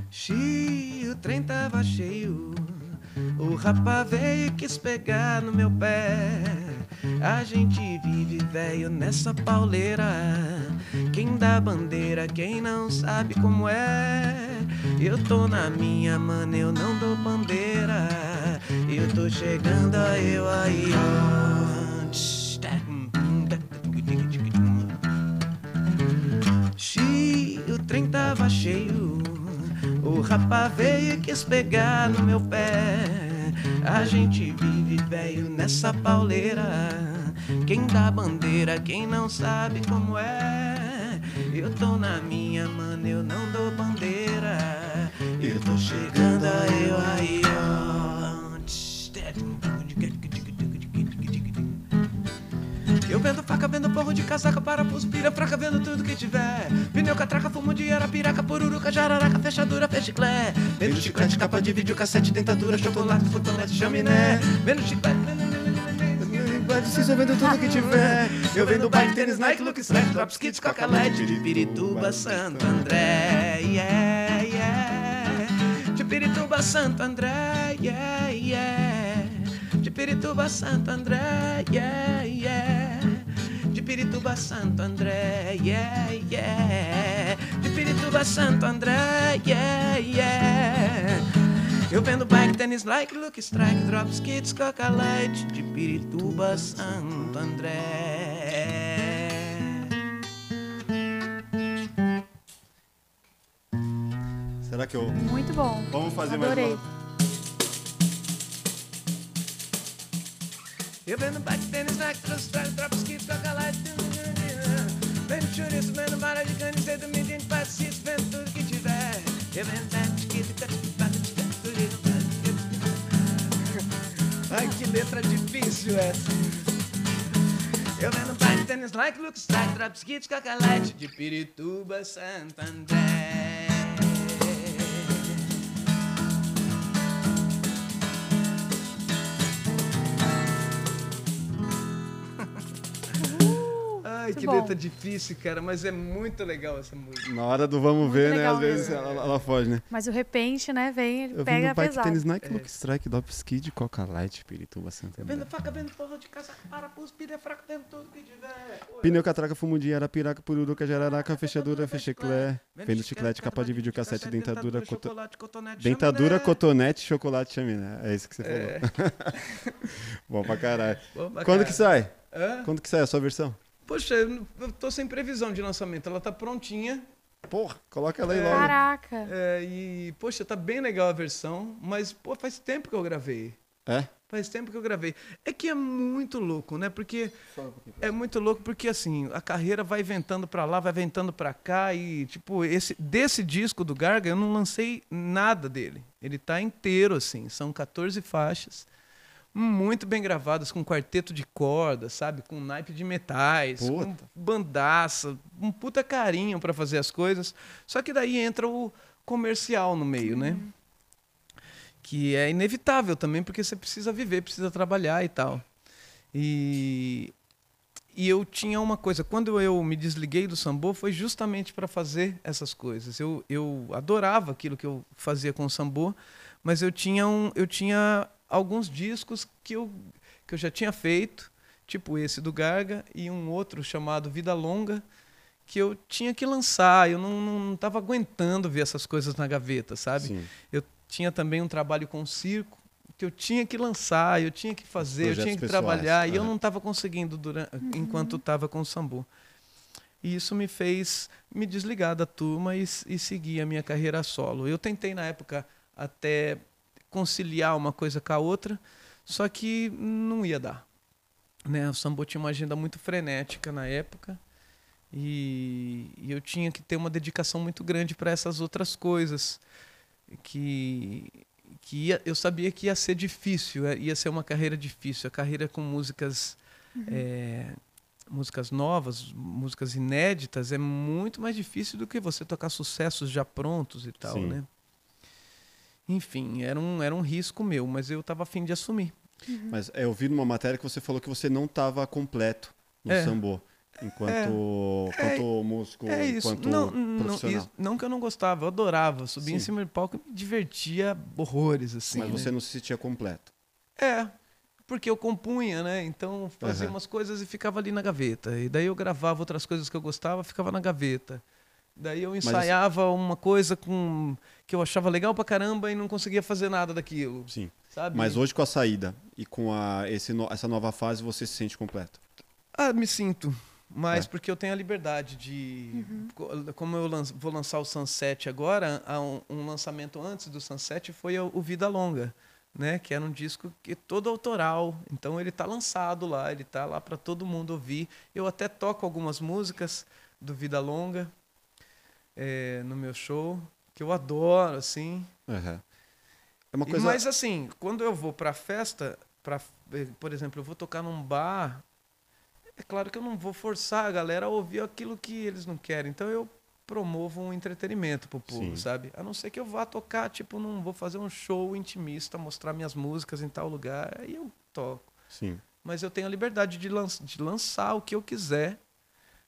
Xi, o trem tava cheio. O rapa veio e quis pegar no meu pé. A gente vive velho nessa pauleira. Quem dá bandeira, quem não sabe como é. Eu tô na minha, mano, eu não dou bandeira. Eu tô chegando, eu aí, ó. Xi, o trem tava cheio. O rapa veio e quis pegar no meu pé. A gente vive velho nessa pauleira. Quem dá bandeira, quem não sabe como é. Eu tô na minha, mano, eu não dou bandeira. Eu tô chegando, eu aí, ó. Eu vendo faca, vendo porro de casaca, parafuso, pira, fraca, vendo tudo que tiver. Pneu, catraca, fumo de arapiraca, pururuca, jararaca, fechadura, fechiclé. Vendo chiclete, capa de vídeo, cassete, dentadura, chocolate, cotonete, chaminé. Vendo chiclete, Precisa vendo tudo que tiver. eu vendo bike, tênis, Nike, look, slack, drops, kits, coca LED, de Pirituba, Santo André, yeah, yeah. De Pirituba, Santo André, yeah, yeah. De Pirituba, Santo André, yeah, yeah. De Pirituba, Santo André, yeah, yeah. De Pirituba, Santo André, yeah, yeah. Eu vendo bike, tênis, like, look, strike, drops, kits, coca light De Pirituba, Santo André Será que eu. Muito bom. Vamos fazer Adorei. mais uma. Eu vendo bike, tênis, like, strike, drops, kits, coca light Vendo chouriço, vendo bala de cana, cedo, medindo, passitos, vendo tudo que tiver Ai, que letra difícil essa Eu vendo bike, tênis, like, look, strike, drops, kits, coca De Pirituba, Santo André Ai, Muito que bom. letra difícil, cara, mas é muito legal essa música. Na hora do vamos ver, né? Às vezes ela, ela foge, né? Mas o repente, né, vem, ele Eu pega pesado. tênis, Nike, Look Strike, Dop Skid, Coca Light, Pirituba, Santa Vendo faca, vendo porra de casaco, parafuso, pilha fraca, vendo tudo que tiver. Pneu, catraca, de arapiraca, pururuca, jararaca, fechadura, fecheclé. Vendo Vendo chiclete, capa de vídeo, cassete, dentadura, cotonete, Dentadura, cotonete, chocolate, chaminé. É isso que você É. falou. Bom pra caralho. Quando que sai? Hã? Quando que sai a sua versão? Poxa, eu tô sem previsão de lançamento. Ela tá prontinha. Porra, coloca ela aí logo. Caraca. é, e, poxa, tá bem legal a versão, mas, pô, faz tempo que eu gravei. É? Faz tempo que eu gravei. É que é muito louco, né? Porque é muito louco porque assim, a carreira vai ventando pra lá, vai ventando pra cá e tipo, esse desse disco do Garga eu não lancei nada dele. Ele tá inteiro assim, são 14 faixas. Muito bem gravadas, com quarteto de cordas, sabe? Com naipe de metais, com Puta. bandaça, um puta carinho pra fazer as coisas. Só que daí entra o comercial no meio, né? que é inevitável também, porque você precisa viver, precisa trabalhar e tal. E, e eu tinha uma coisa, quando eu me desliguei do sambô, foi justamente para fazer essas coisas. Eu, eu adorava aquilo que eu fazia com o sambô, mas eu tinha, um, eu tinha alguns discos que eu, que eu já tinha feito, tipo esse do Garga e um outro chamado Vida Longa, que eu tinha que lançar. Eu não estava aguentando ver essas coisas na gaveta, sabe? Sim. Eu tinha também um trabalho com circo que eu tinha que lançar, eu tinha que fazer, eu tinha que pessoais. trabalhar e eu não estava conseguindo durante, enquanto estava com o sambu. E isso me fez me desligar da turma e, e seguir a minha carreira solo. Eu tentei na época até conciliar uma coisa com a outra, só que não ia dar. Né? O sambo tinha uma agenda muito frenética na época e, e eu tinha que ter uma dedicação muito grande para essas outras coisas que que ia, eu sabia que ia ser difícil, é, ia ser uma carreira difícil, a carreira com músicas é, músicas novas, músicas inéditas é muito mais difícil do que você tocar sucessos já prontos e tal, Sim. né? Enfim, era um, era um risco meu, mas eu estava afim de assumir. Mas é, eu vi numa matéria que você falou que você não estava completo no É. sambô. Enquanto, enquanto músico, É isso. enquanto Não, não, profissional. isso- não que eu não gostava, eu adorava. Subir em Sim. cima do palco e me divertia horrores, assim. mas né? você não se sentia completo. É, porque eu compunha, né? Então fazia Aham. umas coisas e ficava ali na gaveta. E daí eu gravava outras coisas que eu gostava, ficava na gaveta. Daí eu ensaiava uma coisa com que eu achava legal pra caramba e não conseguia fazer nada daquilo, Sim. sabe? Mas hoje com a saída e com a, esse essa nova fase, você se sente completo. Ah, me sinto. Mas É. porque eu tenho a liberdade de. co- Como eu lan- vou lançar o Sunset agora, há um, um lançamento antes do Sunset foi o o Vida Longa, né? Que era um disco que é todo autoral. Então ele tá lançado lá, ele tá lá para todo mundo ouvir. Eu até toco algumas músicas do Vida Longa eh, no meu show, que eu adoro, assim. Aham. É uma E- coisa. Mas assim, quando eu vou pra festa, pra, eh, por exemplo, eu vou tocar num bar, é claro que eu não vou forçar a galera a ouvir aquilo que eles não querem. Então eu promovo um entretenimento pro povo, Sim. sabe? A não ser que eu vá tocar, tipo, não vou fazer um show intimista, mostrar minhas músicas em tal lugar, aí eu toco. Sim. Mas eu tenho a liberdade de, lan de lançar o que eu quiser.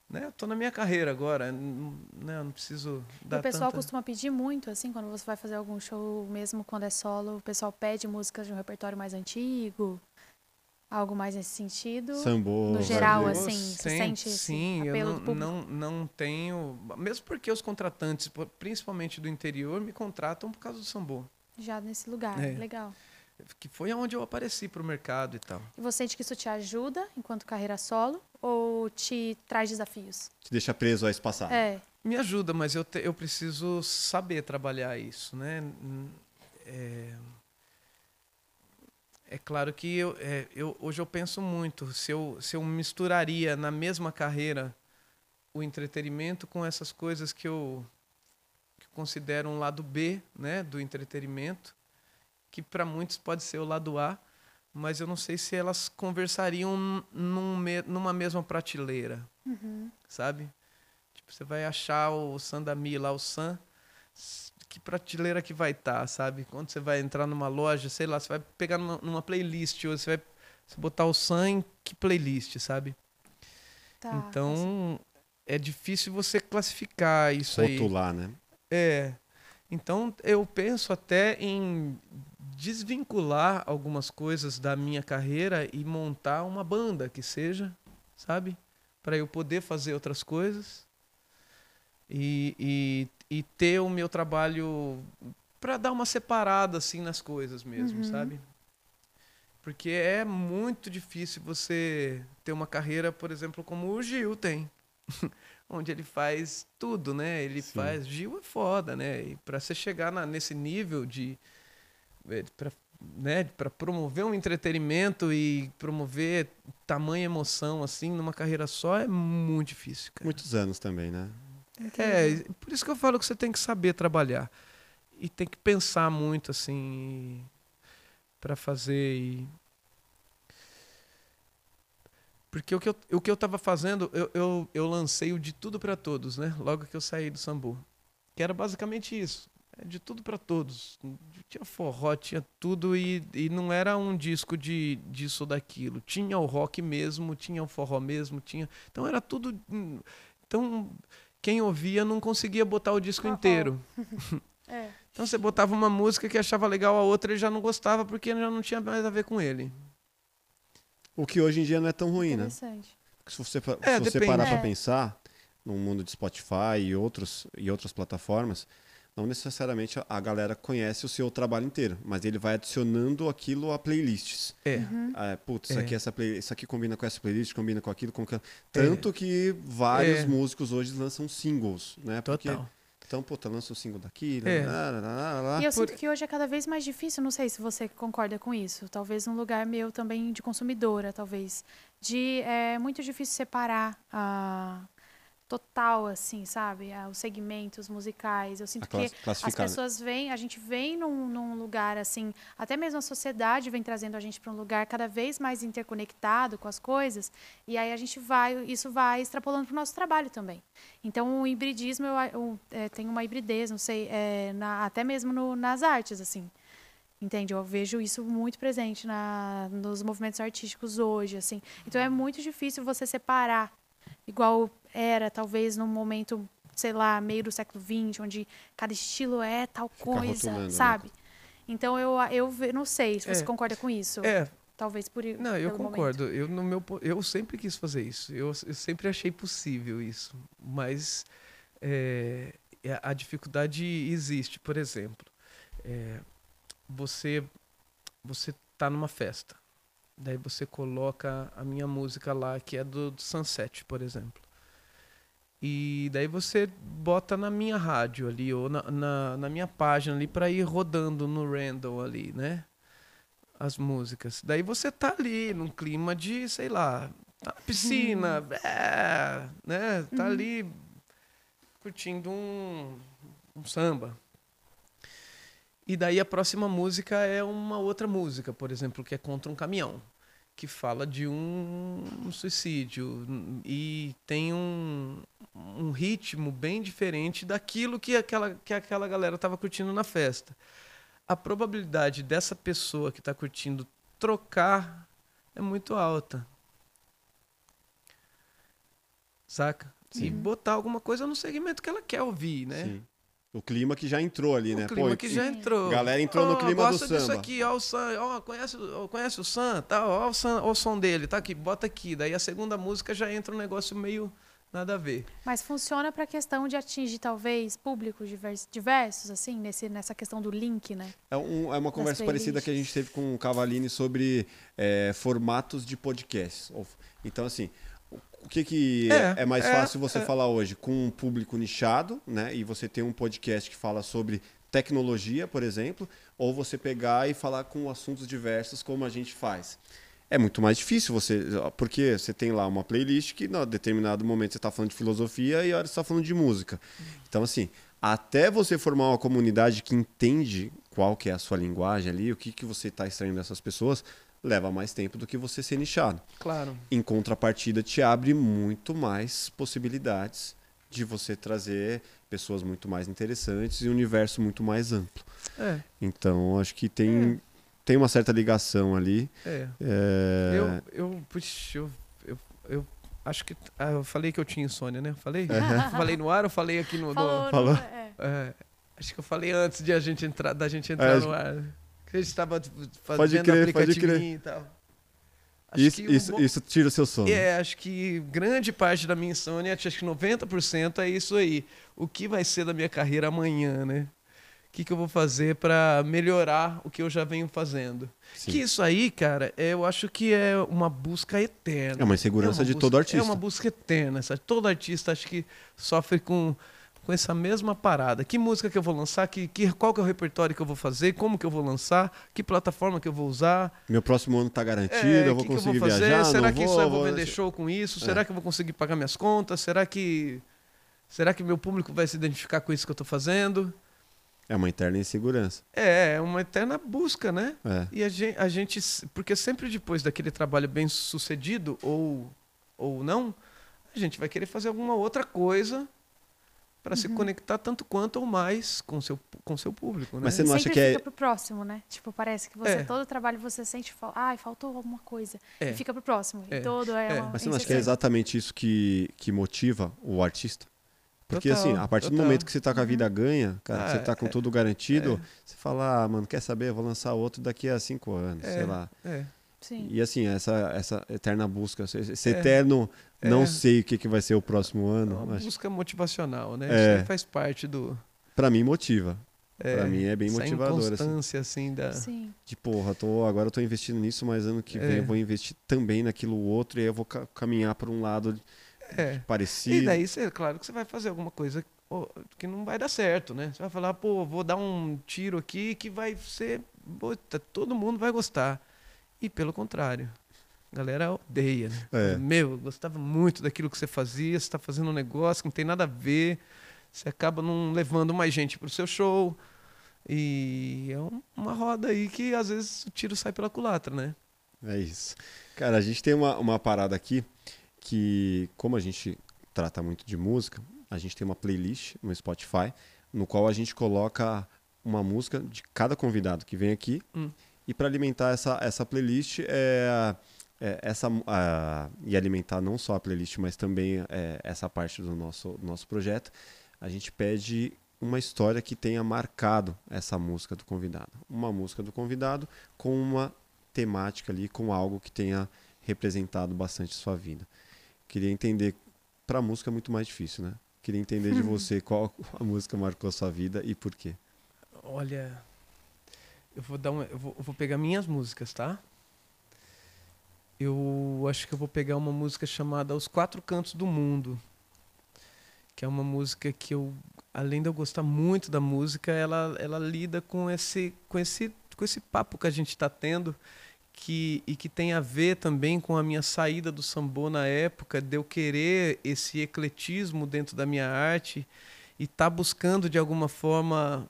Né? Tô na minha carreira agora, né? não preciso dar o pessoal tanta... costuma pedir muito, assim, quando você vai fazer algum show, mesmo quando é solo, o pessoal pede músicas de um repertório mais antigo, algo mais nesse sentido. Sambô. No geral, sambô. assim, Sim, sente esse sim, apelo eu do não, público? não, não tenho. Mesmo porque os contratantes, principalmente do interior, me contratam por causa do sambô. Já nesse lugar, É. legal. Que foi onde eu apareci pro mercado e tal. E você sente que isso te ajuda enquanto carreira solo ou te traz desafios? Te deixa preso a espaçar. É, Me ajuda, mas eu, te- eu preciso saber trabalhar isso, né? É, é claro que eu, é, eu, hoje eu penso muito se eu, se eu misturaria na mesma carreira o entretenimento com essas coisas que eu, que eu considero um lado B né, do entretenimento, que para muitos pode ser o lado A, mas eu não sei se elas conversariam num numa mesma prateleira, sabe? Tipo, você vai achar o Sandami lá, o Sam, s- que prateleira que vai estar, sabe? Quando você vai entrar numa loja, sei lá, você vai pegar numa, numa playlist, ou você vai você botar o Sam em que playlist, sabe? tá. então, é difícil você classificar isso aí. Rotular, né? É. Então eu penso até em desvincular algumas coisas da minha carreira e montar uma banda que seja, sabe? Para eu poder fazer outras coisas e, e, e ter o meu trabalho para dar uma separada assim nas coisas mesmo, sabe? Porque é muito difícil você ter uma carreira, por exemplo, como o Gil tem onde ele faz tudo, né? Ele Sim. faz Gil é foda, né? E para você chegar na- nesse nível de para né, para promover um entretenimento e promover tamanha emoção assim numa carreira só é muito difícil, cara. Muitos anos também, né? É, e por isso que eu falo que você tem que saber trabalhar e tem que pensar muito assim para fazer e porque o que eu, o que eu tava fazendo, eu, eu, eu lancei o de tudo para todos, né? Logo que eu saí do Sambu. Que era basicamente isso. De tudo para todos. Tinha forró, tinha tudo e, e não era um disco de disso ou daquilo. Tinha o rock mesmo, tinha o forró mesmo, tinha. Então era tudo. Então quem ouvia não conseguia botar o disco inteiro. É. Então você botava uma música que achava legal, a outra ele já não gostava porque já não tinha mais a ver com ele. O que hoje em dia não é tão ruim, né? Interessante. Se você, É, se você parar É. para pensar, no mundo de Spotify e, outros, e outras plataformas, não necessariamente a, galera conhece o seu trabalho inteiro, mas ele vai adicionando aquilo a playlists. É. Uhum. Ah, putz, isso, É. aqui, essa play, isso aqui combina com essa playlist, combina com aquilo, com aquilo. Tanto que vários É. músicos hoje lançam singles, né? Porque, Total. então, puta, lança o single daqui, É. lá, lá, lá, lá. E eu sinto que hoje é cada vez mais difícil, não sei se você concorda com isso, talvez num lugar meu também de consumidora, talvez, de é muito difícil separar a total assim, sabe, Ah, os segmentos musicais. Eu sinto que as pessoas vêm, a gente vem num, num lugar assim, até mesmo a sociedade vem trazendo a gente para um lugar cada vez mais interconectado com as coisas, e aí a gente vai, isso vai extrapolando para o nosso trabalho também. Então o hibridismo eu, eu, é, tem uma hibridez, não sei, é, na- até mesmo no- nas artes assim. Entende? Eu vejo isso muito presente na, nos movimentos artísticos hoje, assim. Então é muito difícil você separar, igual era talvez num momento, sei lá, meio do século XX, onde cada estilo é tal coisa, rotulando, né? sabe? Então eu, eu não sei se você É. concorda com isso. É, Talvez por i- não, eu momento. concordo. Eu, no meu, eu sempre quis fazer isso. Eu, eu sempre achei possível isso. Mas é, é, a dificuldade existe. Por exemplo, é, você você tá numa festa. Daí você coloca a minha música lá, que é do, do Sunset, por exemplo. E daí você bota na minha rádio ali, ou na, na, na minha página ali, para ir rodando no random ali, né? As músicas. Daí você tá ali, num clima de, sei lá, tá na piscina, é, né? Tá Uhum. ali curtindo um, um samba. E daí a próxima música é uma outra música, por exemplo, que é Contra um Caminhão, que fala de um, suicídio e tem um, um ritmo bem diferente daquilo que aquela, que aquela galera estava curtindo na festa. A probabilidade dessa pessoa que está curtindo trocar é muito alta. Saca? E Sim. botar alguma coisa no segmento que ela quer ouvir, né? Sim. O clima que já entrou ali, né? O clima Pô, que e- já entrou. Galera entrou no Ó, clima do gosta disso samba. aqui, ó, o Sam, ó, conhece, ó, conhece o Sam, tá, ó, o, Sam, ó, o som dele, tá aqui, bota aqui. Daí a segunda música já entra um negócio meio nada a ver. Mas funciona para a questão de atingir, talvez, públicos divers- diversos, assim, nesse, nessa questão do link, né? É, um- é uma conversa parecida que a gente teve com o Cavalini sobre é, formatos de podcasts. Ou- Então, assim, o- que, que é, É, mais é, fácil você é. falar hoje? Com um público nichado, né? E você tem um podcast que fala sobre tecnologia, por exemplo, ou você pegar e falar com assuntos diversos, como a gente faz. É muito mais difícil você. Porque você tem lá uma playlist que, em determinado momento, você está falando de filosofia e hora você está falando de música. Então, assim, até você formar uma comunidade que entende qual que é a sua linguagem ali, o que, que você está extraindo dessas pessoas, leva mais tempo do que você ser nichado. Claro. Em contrapartida, te abre muito mais possibilidades de você trazer pessoas muito mais interessantes e um universo muito mais amplo. É, Então, acho que tem, tem uma certa ligação ali. é. É, Eu, eu, puxa, eu, eu, eu acho que. ah, eu falei que eu tinha insônia, né? Falei? falei no ar ou falei aqui no. no- Falou, falou? não é? É, acho que eu falei antes de a gente entrar, da gente entrar É, no ar. Que a gente estava fazendo Pode crer, aplicativinho e tal. Acho isso, o isso, isso tira o seu sono. É, acho que grande parte da minha insônia, acho que 90% é isso aí. O que vai ser da minha carreira amanhã, né? O que, que eu vou fazer para melhorar o que eu já venho fazendo? Sim. Que isso aí, cara, é- eu acho que é uma busca eterna. É uma insegurança uma de busca- todo artista. É uma busca eterna. Sabe? Todo artista acho que sofre com, com essa mesma parada. Que música que eu vou lançar? Que, que, qual que é o repertório que eu vou fazer? Como que eu vou lançar? Que plataforma que eu vou usar? Meu próximo ano está garantido, É, eu vou que que conseguir eu vou fazer? viajar. Será não que vou, isso eu vou vou- vender show com isso? É. Será que eu vou conseguir pagar minhas contas? Será que será que meu público vai se identificar com isso que eu estou fazendo? É uma eterna insegurança. É, é uma eterna busca, né? É. E a gente, a gente, porque sempre depois daquele trabalho bem sucedido ou ou não, a gente vai querer fazer alguma outra coisa para se conectar tanto quanto ou mais com seu com seu público, né? Mas você não acha que é- fica pro próximo, né? Tipo, parece que você, É. todo trabalho você sente, fal... ai, faltou alguma coisa. É. E fica pro próximo. É. E todo é, É. uma Mas você não acha que é exatamente isso que, que motiva o artista? Porque Total, assim, a partir do total. momento que você tá com a vida ganha, cara, Ah, você tá com é. tudo garantido, você fala, ah, mano, quer saber? Eu vou lançar outro daqui a cinco anos, É. sei lá. É. Sim. E assim, essa, essa eterna busca, esse, É. eterno não É. sei o que, que vai ser o próximo É ano, uma acho- busca motivacional, né? É. Isso aí faz parte do pra mim motiva. é, Pra mim é bem essa motivador, assim. inconstância assim da Sim. De porra, tô, agora eu tô investindo nisso, mas ano que vem É. eu vou investir também naquilo outro e aí eu vou ca- caminhar por um lado é. parecido. E daí, você, claro que você vai fazer alguma coisa que não vai dar certo, né? Você vai falar, pô, vou dar um tiro aqui que vai ser. Puta, todo mundo vai gostar. E pelo contrário. A galera odeia, né? É. Meu, eu gostava muito daquilo que você fazia, você está fazendo um negócio que não tem nada a ver. Você acaba não levando mais gente pro seu show. E é um- uma roda aí que às vezes o tiro sai pela culatra, né? É isso. Cara, a gente tem uma, uma parada aqui que, como a gente trata muito de música, a gente tem uma playlist no Spotify, no qual a gente coloca uma música de cada convidado que vem aqui. Hum. E para alimentar essa, essa playlist, é, é, essa, a- e alimentar não só a playlist, mas também é, essa parte do nosso, nosso projeto, a gente pede uma história que tenha marcado essa música do convidado. Uma música do convidado com uma temática ali, com algo que tenha representado bastante sua vida. Queria entender, para música é muito mais difícil, né? Queria entender de você qual a música marcou sua vida e por quê. Olha, eu vou dar uma, eu vou, eu vou pegar minhas músicas, tá? Eu acho que eu vou pegar uma música chamada Os Quatro Cantos do Mundo, que é uma música que eu, além de eu gostar muito da música, ela, ela lida com esse, com esse, com esse papo que a gente está tendo. Que, e que tem a ver também com a minha saída do sambô na época, de eu querer esse ecletismo dentro da minha arte e tá buscando de alguma forma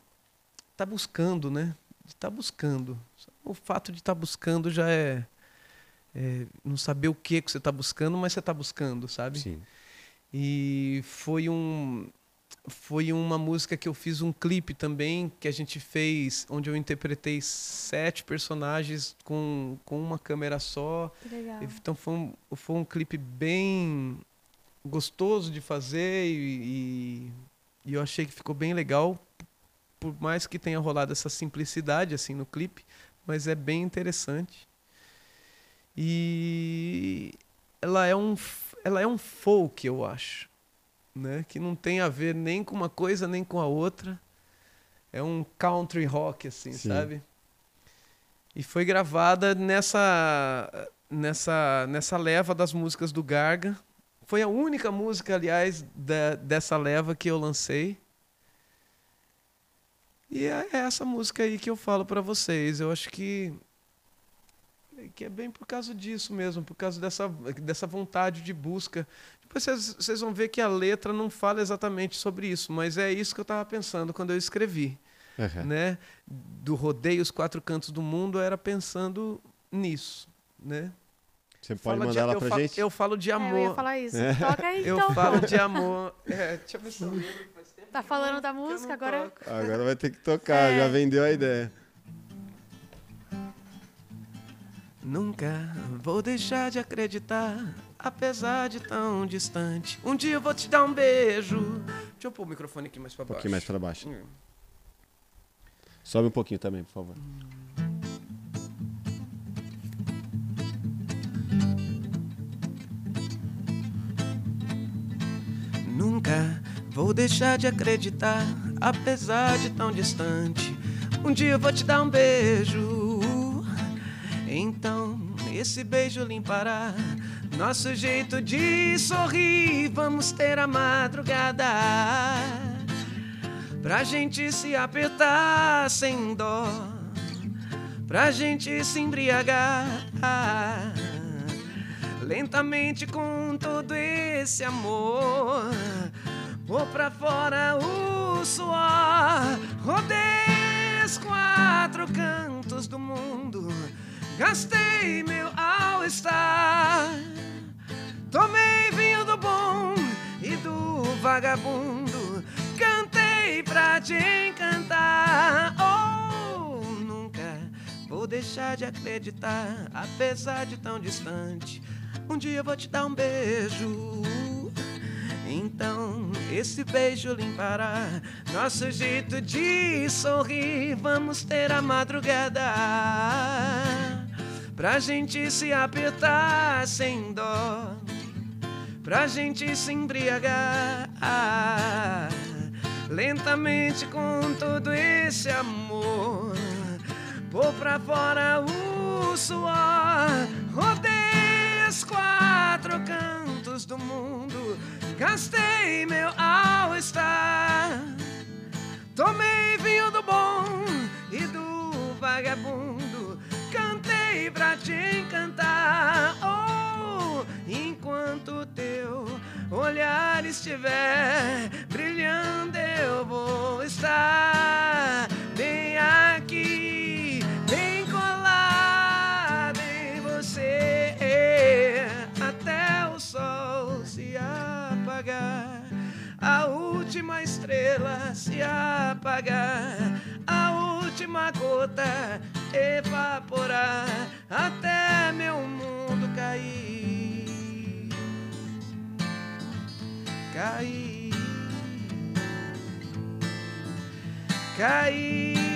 tá buscando, né? De tá buscando. O fato de estar tá buscando já é, é não saber o que que você está buscando, mas você está buscando, sabe? Sim. E foi um foi uma música que eu fiz um clipe também que a gente fez, onde eu interpretei sete personagens com, com uma câmera só. Que legal. Então foi um, foi um clipe bem gostoso de fazer e, e- e eu achei que ficou bem legal, por mais que tenha rolado essa simplicidade assim no clipe, mas é bem interessante. E ela é um ela é um folk, eu acho, né? Que não tem a ver nem com uma coisa nem com a outra. É um country rock assim, Sim. sabe? E foi gravada nessa nessa nessa leva das músicas do Garga. Foi a única música, aliás, da- dessa leva que eu lancei. E é essa música aí que eu falo pra vocês. Eu acho que que é bem por causa disso mesmo, por causa dessa, dessa vontade de busca. Depois vocês, vocês vão ver que a letra não fala exatamente sobre isso, mas é isso que eu estava pensando quando eu escrevi Uhum. né, do rodeio os quatro cantos do mundo era pensando nisso, né? Você pode Fala de- mandar ela eu pra falo, gente? Eu falo de É, eu ia amor. falar isso. É. Toca aí, eu então. falo pô. de amor. É, deixa eu ver se eu lembro, Tá falando da música, toco. agora- Agora vai ter que tocar, É. já vendeu a ideia. Nunca vou deixar de acreditar, apesar de tão distante. Um dia eu vou te dar um beijo. Deixa eu pôr o microfone aqui mais pra Um baixo. pouquinho mais pra baixo. Hum. Sobe um pouquinho também, por favor. Nunca vou deixar de acreditar, apesar de tão distante. Um dia eu vou te dar um beijo. Então, esse beijo limpará nosso jeito de sorrir. Vamos ter a madrugada pra gente se apertar sem dó, pra gente se embriagar lentamente com todo esse amor. Vou pra fora o suor, rodei os quatro cantos do mundo, gastei meu all-star, tomei vinho do bom e do vagabundo, cantei pra te encantar. Oh, nunca vou deixar de acreditar, apesar de tão distante. Um dia eu vou te dar um beijo. Então esse beijo limpará nosso jeito de sorrir. Vamos ter a madrugada pra gente se apertar sem dó, pra gente se embriagar lentamente com todo esse amor. Pôr pra fora o suor, rodei os quatro cantos do mundo, gastei meu all-star. Tomei vinho do bom e do vagabundo, cantei pra te encantar. Oh, enquanto teu olhar estiver brilhando, eu vou estar a última estrela se apagar, a última gota evaporar, até meu mundo cair cair, cair.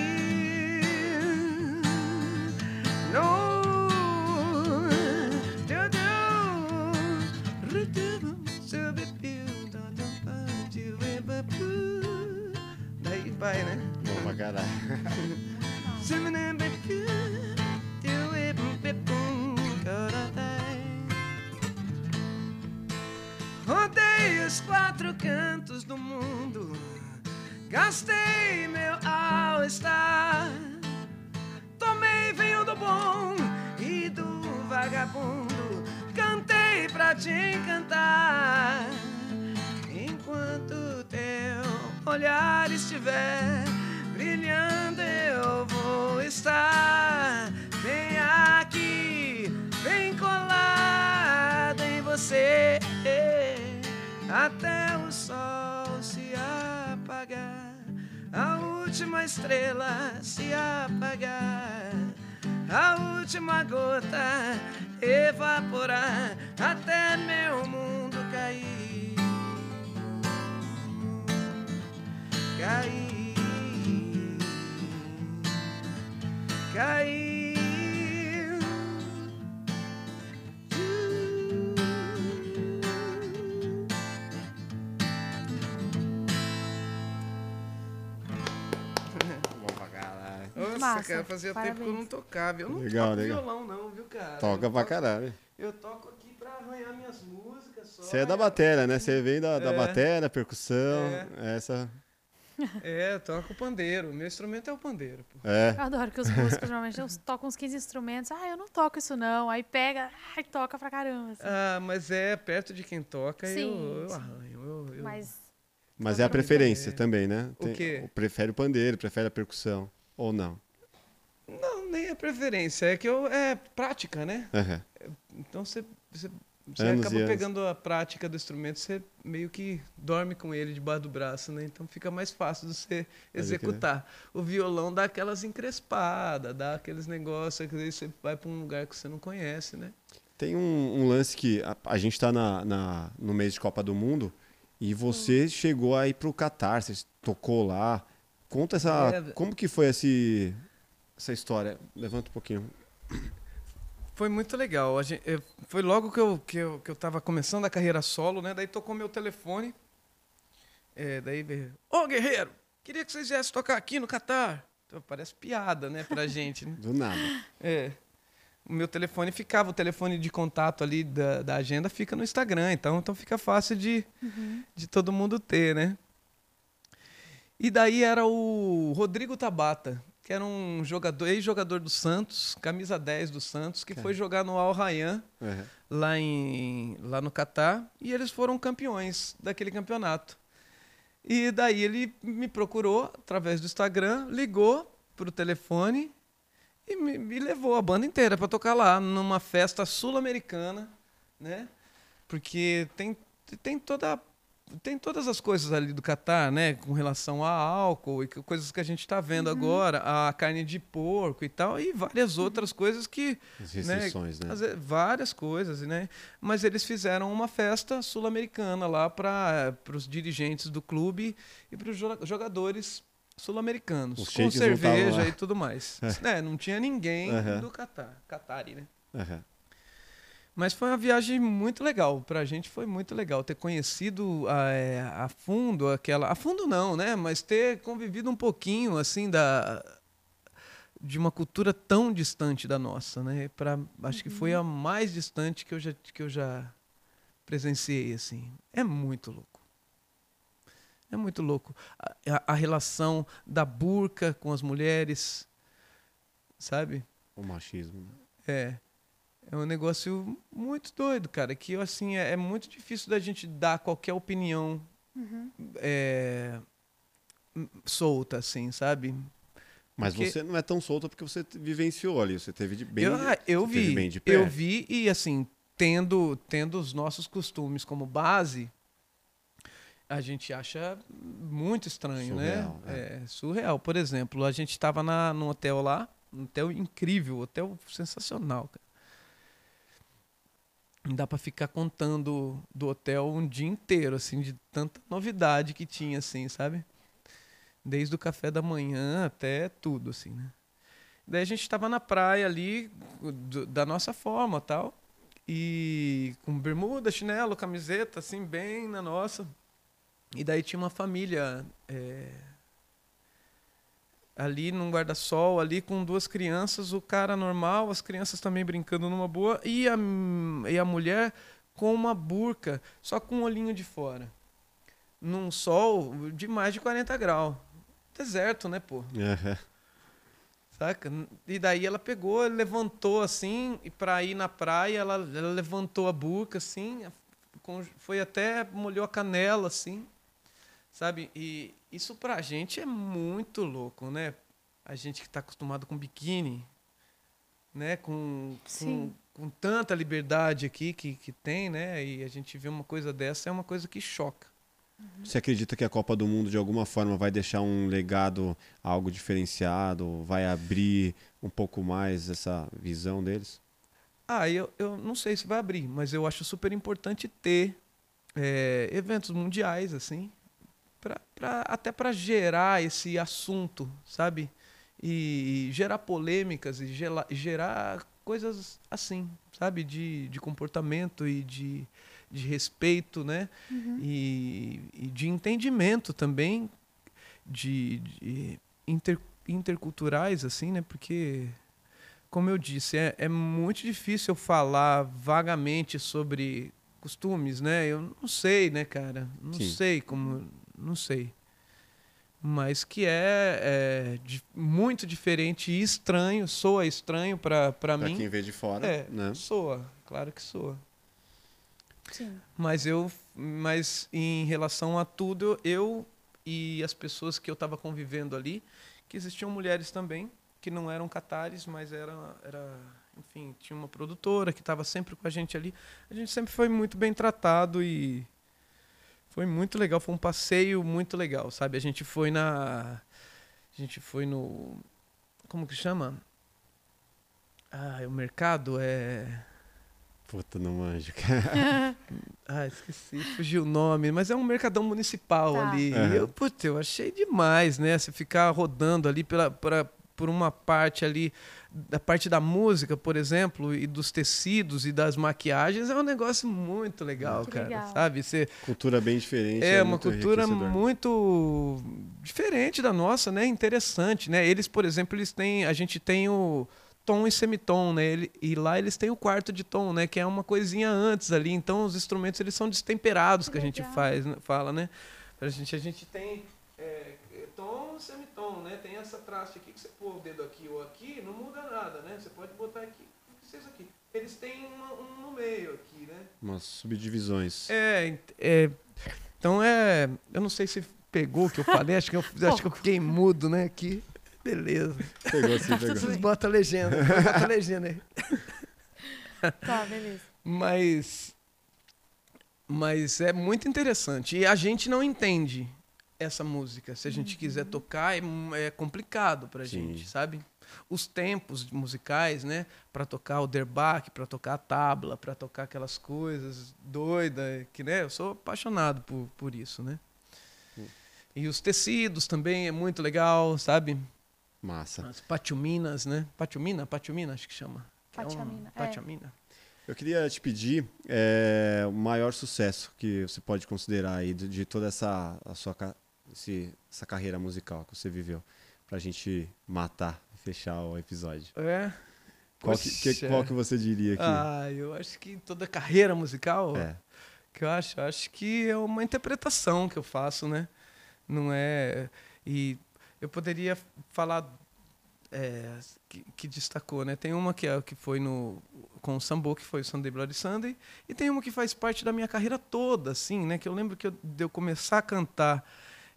Vai, né? Bom pra caralho. Rodei os quatro cantos do mundo, gastei meu all-star. Tomei vinho do bom e do vagabundo, cantei pra te encantar. Enquanto teu olhar estiver brilhando, eu vou estar bem aqui, bem colado em você, até o sol se apagar, a última estrela se apagar, a última gota evaporar, até meu mundo cair, pra caralho. Nossa, cara, fazia tempo que eu parabéns. não tocava. Eu não Legal, toco legal. violão, não, viu, cara? Toca eu pra toco- caralho. Eu toco aqui pra arranhar minhas músicas só. Você é da bateria, né? Você vem da, da É. bateria, percussão, essa... É, eu toco pandeiro. Meu instrumento é o pandeiro, pô. É, Eu adoro que os músicos normalmente tocam uns 15 instrumentos. Ah, eu não toco isso não. Aí pega, ai, toca pra caramba. assim. Ah, mas é perto de quem toca, Sim, eu, eu sim. arranho. Eu, eu- Mas mas é a preferência também, né? O quê? Prefere o pandeiro, prefere a percussão, ou não? Não, nem é preferência. É que eu. É prática, né? Aham. Então você. Você, Anos acaba e anos. pegando a prática do instrumento, você meio que dorme com ele debaixo do braço, né? Então fica mais fácil de você executar. O violão dá aquelas encrespadas, dá aqueles negócios que você vai para um lugar que você não conhece, né? Tem um, um lance que a, a gente tá na, na- no mês de Copa do Mundo e você chegou aí pro Catar, você tocou lá. Conta essa. É. Como que foi esse, essa história? Levanta um pouquinho. Foi muito legal. A gente- eu- foi logo que eu, que, eu, que eu tava começando a carreira solo, né? Daí tocou meu telefone. É, daí veio, ô guerreiro, queria que vocês viessem tocar aqui no Catar. Então, parece piada, né, pra gente. né? Do nada. É. O meu telefone ficava, o telefone de contato ali da, da agenda fica no Instagram, então, então fica fácil de, de todo mundo ter, né? E daí era o Rodrigo Tabata, que era um jogador, ex-jogador do Santos, camisa 10 do Santos, que foi jogar no Al Rayyan, Aham. lá, em, lá no Catar, e eles foram campeões daquele campeonato. E daí ele me procurou através do Instagram, ligou pro telefone e me, me levou a banda inteira para tocar lá numa festa sul-americana, né? Porque tem, tem toda tem todas as coisas ali do Catar, né? Com relação a álcool e coisas que a gente está vendo agora, a carne de porco e tal, e várias outras coisas que. As restrições, né? vezes, várias coisas, né? Mas eles fizeram uma festa sul-americana lá para os dirigentes do clube e para os jogadores sul-americanos, Os com cerveja e tudo mais. É, não tinha ninguém Aham. do Catar, Catari, né? Aham. Mas foi uma viagem muito legal. Pra gente foi muito legal ter conhecido a, é, a fundo aquela. A fundo não, né? Mas ter convivido um pouquinho, assim, da. De uma cultura tão distante da nossa, né? Pra, acho que foi a mais distante que eu já, que eu já presenciei, assim. É muito louco. É É muito louco. A, a- a relação da burca com as mulheres, sabe? O machismo. né? É. É um negócio muito doido, cara. Que assim, é, é muito difícil da gente dar qualquer opinião é, m- solta, assim, sabe? Mas Porque- você não é tão solto porque você vivenciou ali. Você teve de bem. eu, ah, eu vi, bem de eu perto. vi e assim, tendo, tendo os nossos costumes como base, a gente acha muito estranho, Surreal, né? É. surreal. Por exemplo, a gente estava num hotel lá, um hotel incrível, hotel sensacional, cara. Dá para ficar contando do hotel um dia inteiro, assim, de tanta novidade que tinha, assim, sabe? Desde o café da manhã até tudo, assim, né? Daí a gente estava na praia ali, do- da nossa forma tal. E com bermuda, chinelo, camiseta, assim, bem na nossa. E daí tinha uma família é, ali num guarda-sol, ali com duas crianças, o cara normal, as crianças também brincando numa boa, e a, e a mulher com uma burca, só com o olhinho de fora. Num sol de mais de 40 graus. Deserto, né, pô? Aham. Saca? E daí ela pegou, levantou assim, e pra ir na praia, ela, ela levantou a burca assim, foi até, molhou a canela assim, sabe? E isso pra gente é muito louco, né? A gente que tá acostumado com biquíni, né? Com, com, com tanta liberdade aqui que, que tem, né? E a gente vê uma coisa dessa, é uma coisa que choca. Você acredita que a Copa do Mundo de alguma forma vai deixar um legado, algo diferenciado, vai abrir um pouco mais essa visão deles? Ah, eu, eu não sei se vai abrir, mas eu acho super importante ter é, eventos mundiais, assim, pra, pra- até para gerar esse assunto, sabe? E, gerar polêmicas e gela- gerar coisas assim, sabe? De, de comportamento e de, de respeito, né? E, e de entendimento também, de, de inter- interculturais, assim, né? Porque como eu disse, é, é muito difícil eu falar vagamente sobre costumes, né? Eu não sei, né, cara? Não Sim. sei como. Não sei. Mas que é, é di- muito diferente e estranho, soa estranho Pra mim. quem vê de fora, É, né? soa, claro que soa. Sim. Mas eu, mas em relação a tudo, eu e as pessoas que eu estava convivendo ali, que existiam mulheres também que não eram catares, mas era, era, enfim, tinha uma produtora que estava sempre com a gente ali. A gente sempre foi muito bem tratado e foi muito legal, foi um passeio muito legal, sabe? A gente foi na a gente foi no como que chama? Ah, o mercado é Puta, não manjo. Ah, esqueci, fugiu o nome, mas é um mercadão municipal Tá. ali. E eu, putz, eu achei demais, né? Você ficar rodando ali pela, pra, por uma parte ali, da parte da música, por exemplo, e dos tecidos e das maquiagens, é um negócio muito legal, Muito cara. legal. Sabe? Você, Cultura bem diferente. é, uma muito cultura muito diferente da nossa, né? Interessante, né? Eles, por exemplo, eles têm, a gente tem o tom e semitom, né? Ele- e lá eles têm o quarto de tom, né? Que é uma coisinha antes ali. Então os instrumentos eles são destemperados que, Que a gente faz, fala, né? Pra gente a gente tem é, e semitom, né? Tem essa traste aqui que você pôr o dedo aqui ou aqui, não muda nada, né? Você pode botar aqui, o que seja aqui. Eles têm uma- um no meio aqui, né? Umas subdivisões. É, é, então é. Eu não sei se pegou o que eu falei, acho que eu, acho que eu fiquei mudo, né? Aqui. Beleza. Pegou assim, pegou. Vocês botam a legenda. Bota a legenda aí. Tá, beleza. Mas. Mas é muito interessante. E a gente não entende essa música. Se a gente quiser tocar, é, é complicado pra Sim. gente, sabe? Os tempos musicais, né? Pra tocar o derbaque, pra tocar a tabla, pra tocar aquelas coisas doidas, que, né? Eu sou apaixonado por, por isso, né? E os tecidos também é muito legal, sabe? Massa. As patiuminas, né? Patiumina? Patiumina, acho que chama. Que é Patiamina, é. Patiamina. Eu queria te pedir é, o maior sucesso que você pode considerar aí de, de toda essa a sua ca- esse- essa carreira musical que você viveu, pra gente matar e fechar o episódio. É. Qual que, que- qual que você diria aqui? Ah, eu acho que toda carreira musical, É. que eu acho, eu acho que é uma interpretação que eu faço, né? Não é. E eu poderia falar é, que, que destacou, né? Tem uma que, é, que foi no com o Sambo, que foi o Sunday Bloody Sunday, e tem uma que faz parte da minha carreira toda, assim, né? Que eu lembro que eu, de eu começar a cantar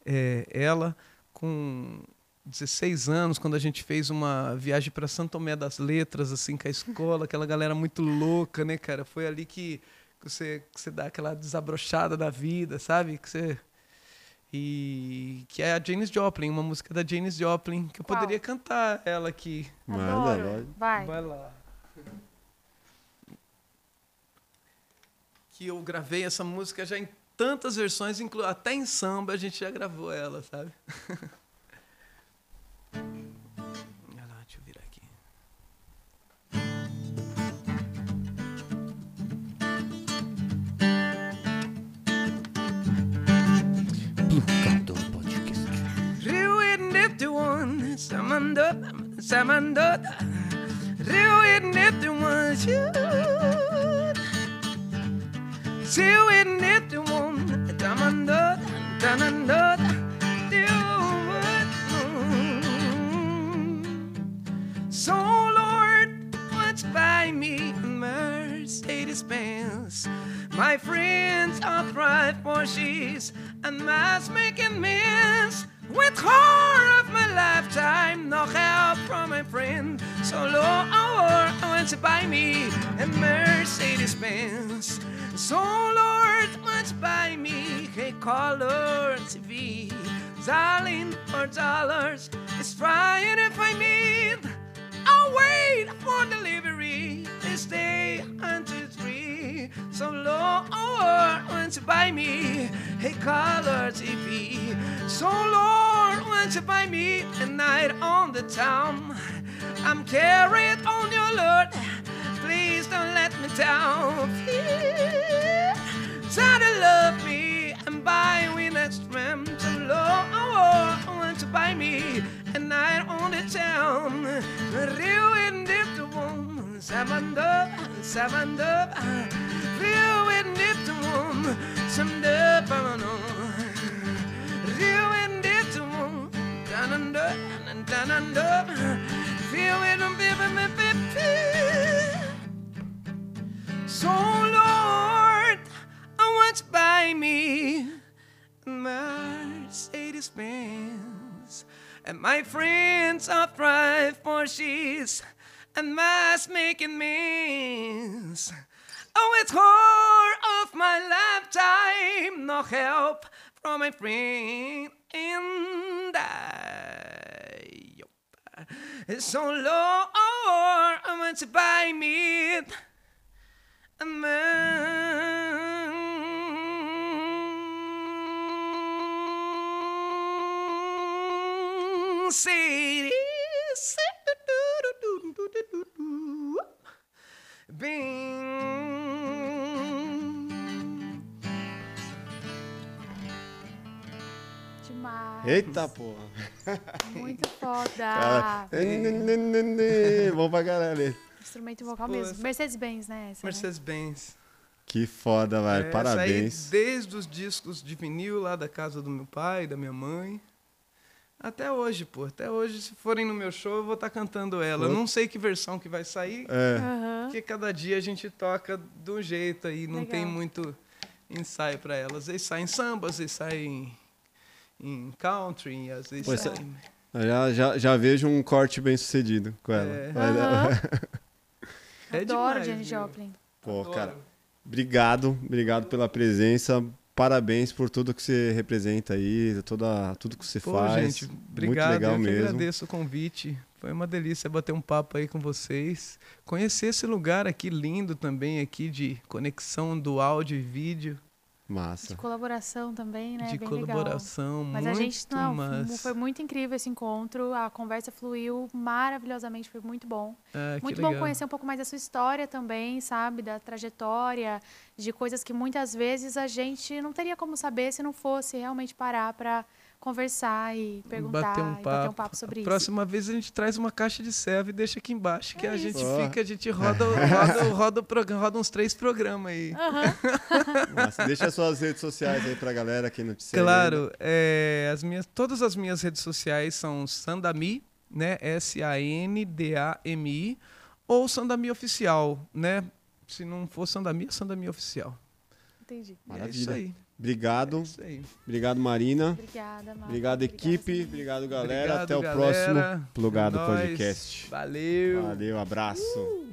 é, ela com 16 anos, quando a gente fez uma viagem para Santo Tomé das Letras, assim, com a escola, aquela galera muito louca, né, cara? Foi ali que, que você, que você dá aquela desabrochada da vida, sabe? Que você... E que é a Janis Joplin, uma música da Janis Joplin, que eu Qual? poderia cantar ela aqui. Manda. Vai. Vai lá. Que eu gravei essa música já em tantas versões, até em samba a gente já gravou ela, sabe? Olha lá, deixa eu virar aqui. Plugado Podcast. Rio samanda, samanda. Rio samanda. So Lord, what's by me a Mercedes Benz? My friends are thrive Porsches and mass making mess. With horror of my lifetime, no help from my friend. So Lord, wants to buy me a Mercedes Benz. So Lord, to buy me a color TV. Darling for dollars, it's trying if I need. I'll wait for delivery this day until three. So Lord wants to buy me a color TV. So Lord wants to buy me a night on the town. I'm carried on your Lord. Please don't let me down. Try to love me by We next swam to low to buy me a night on the town. Real and one, seven up, seven up, real and one, some dub, I know. Real and down and up, and down and up, feel it and baby, baby, So, Lord. To buy me Mercedes Benz. And my friends are thrive Porsches and mass making means. Oh, it's whore of my lifetime, no help from my friend. And I, it's so Lord, I want to buy me a Mercedes. Bem. Demais. Eita porra. Muito foda. Vamos pra caralho. Instrumento vocal Pô, mesmo. Mercedes-Benz, né? Né? Mercedes-Benz. Que foda, velho. É, Parabéns. Essa aí, desde os discos de vinil lá da casa do meu pai, da minha mãe. Até hoje, pô. Até hoje, se forem no meu show, eu vou estar cantando ela. Eu não sei que versão que vai sair, É. Aham. porque cada dia a gente toca de um jeito aí. Não Legal. tem muito ensaio para elas. Às vezes saem samba, às vezes saem em country, às vezes Pois é. saem... Já, já, já vejo um corte bem sucedido com ela. É. Aham. É Adoro demais, viu? Joplin. Pô, Adoro. cara. Obrigado, obrigado pela presença. Parabéns por tudo que você representa aí, toda, tudo que você Pô, faz. gente, obrigado. Muito legal eu que mesmo. agradeço o convite. Foi uma delícia bater um papo aí com vocês. Conhecer esse lugar aqui lindo também aqui de conexão do áudio e vídeo, Massa. De colaboração também, né? de Bem colaboração, legal. Mas muito a gente, não, mas... foi muito incrível esse encontro. A conversa fluiu maravilhosamente, foi muito bom. Ah, que Muito bom legal. conhecer um pouco mais da sua história também, sabe? Da trajetória, de coisas que muitas vezes a gente não teria como saber se não fosse realmente parar para conversar e perguntar bater um e papo. bater um papo sobre a isso. próxima vez a gente traz uma caixa de serva e deixa aqui embaixo, que É a gente isso. fica, a gente roda, roda, roda, o programa- roda uns três programas aí. Deixa suas redes sociais aí pra galera que não te segue. Claro, é, as minhas, todas as minhas redes sociais são Sandami, né? S-A-N-D-A-M-I, ou Sandami Oficial, né? Se não for Sandami, é Sandami Oficial. Entendi. E É isso Maravilha. Aí. É Obrigado. isso aí. Obrigado, Marina. Obrigada. Obrigado, equipe. Obrigado, galera. Obrigado, Até o galera. próximo Plugado. Podcast. Valeu. Valeu, abraço.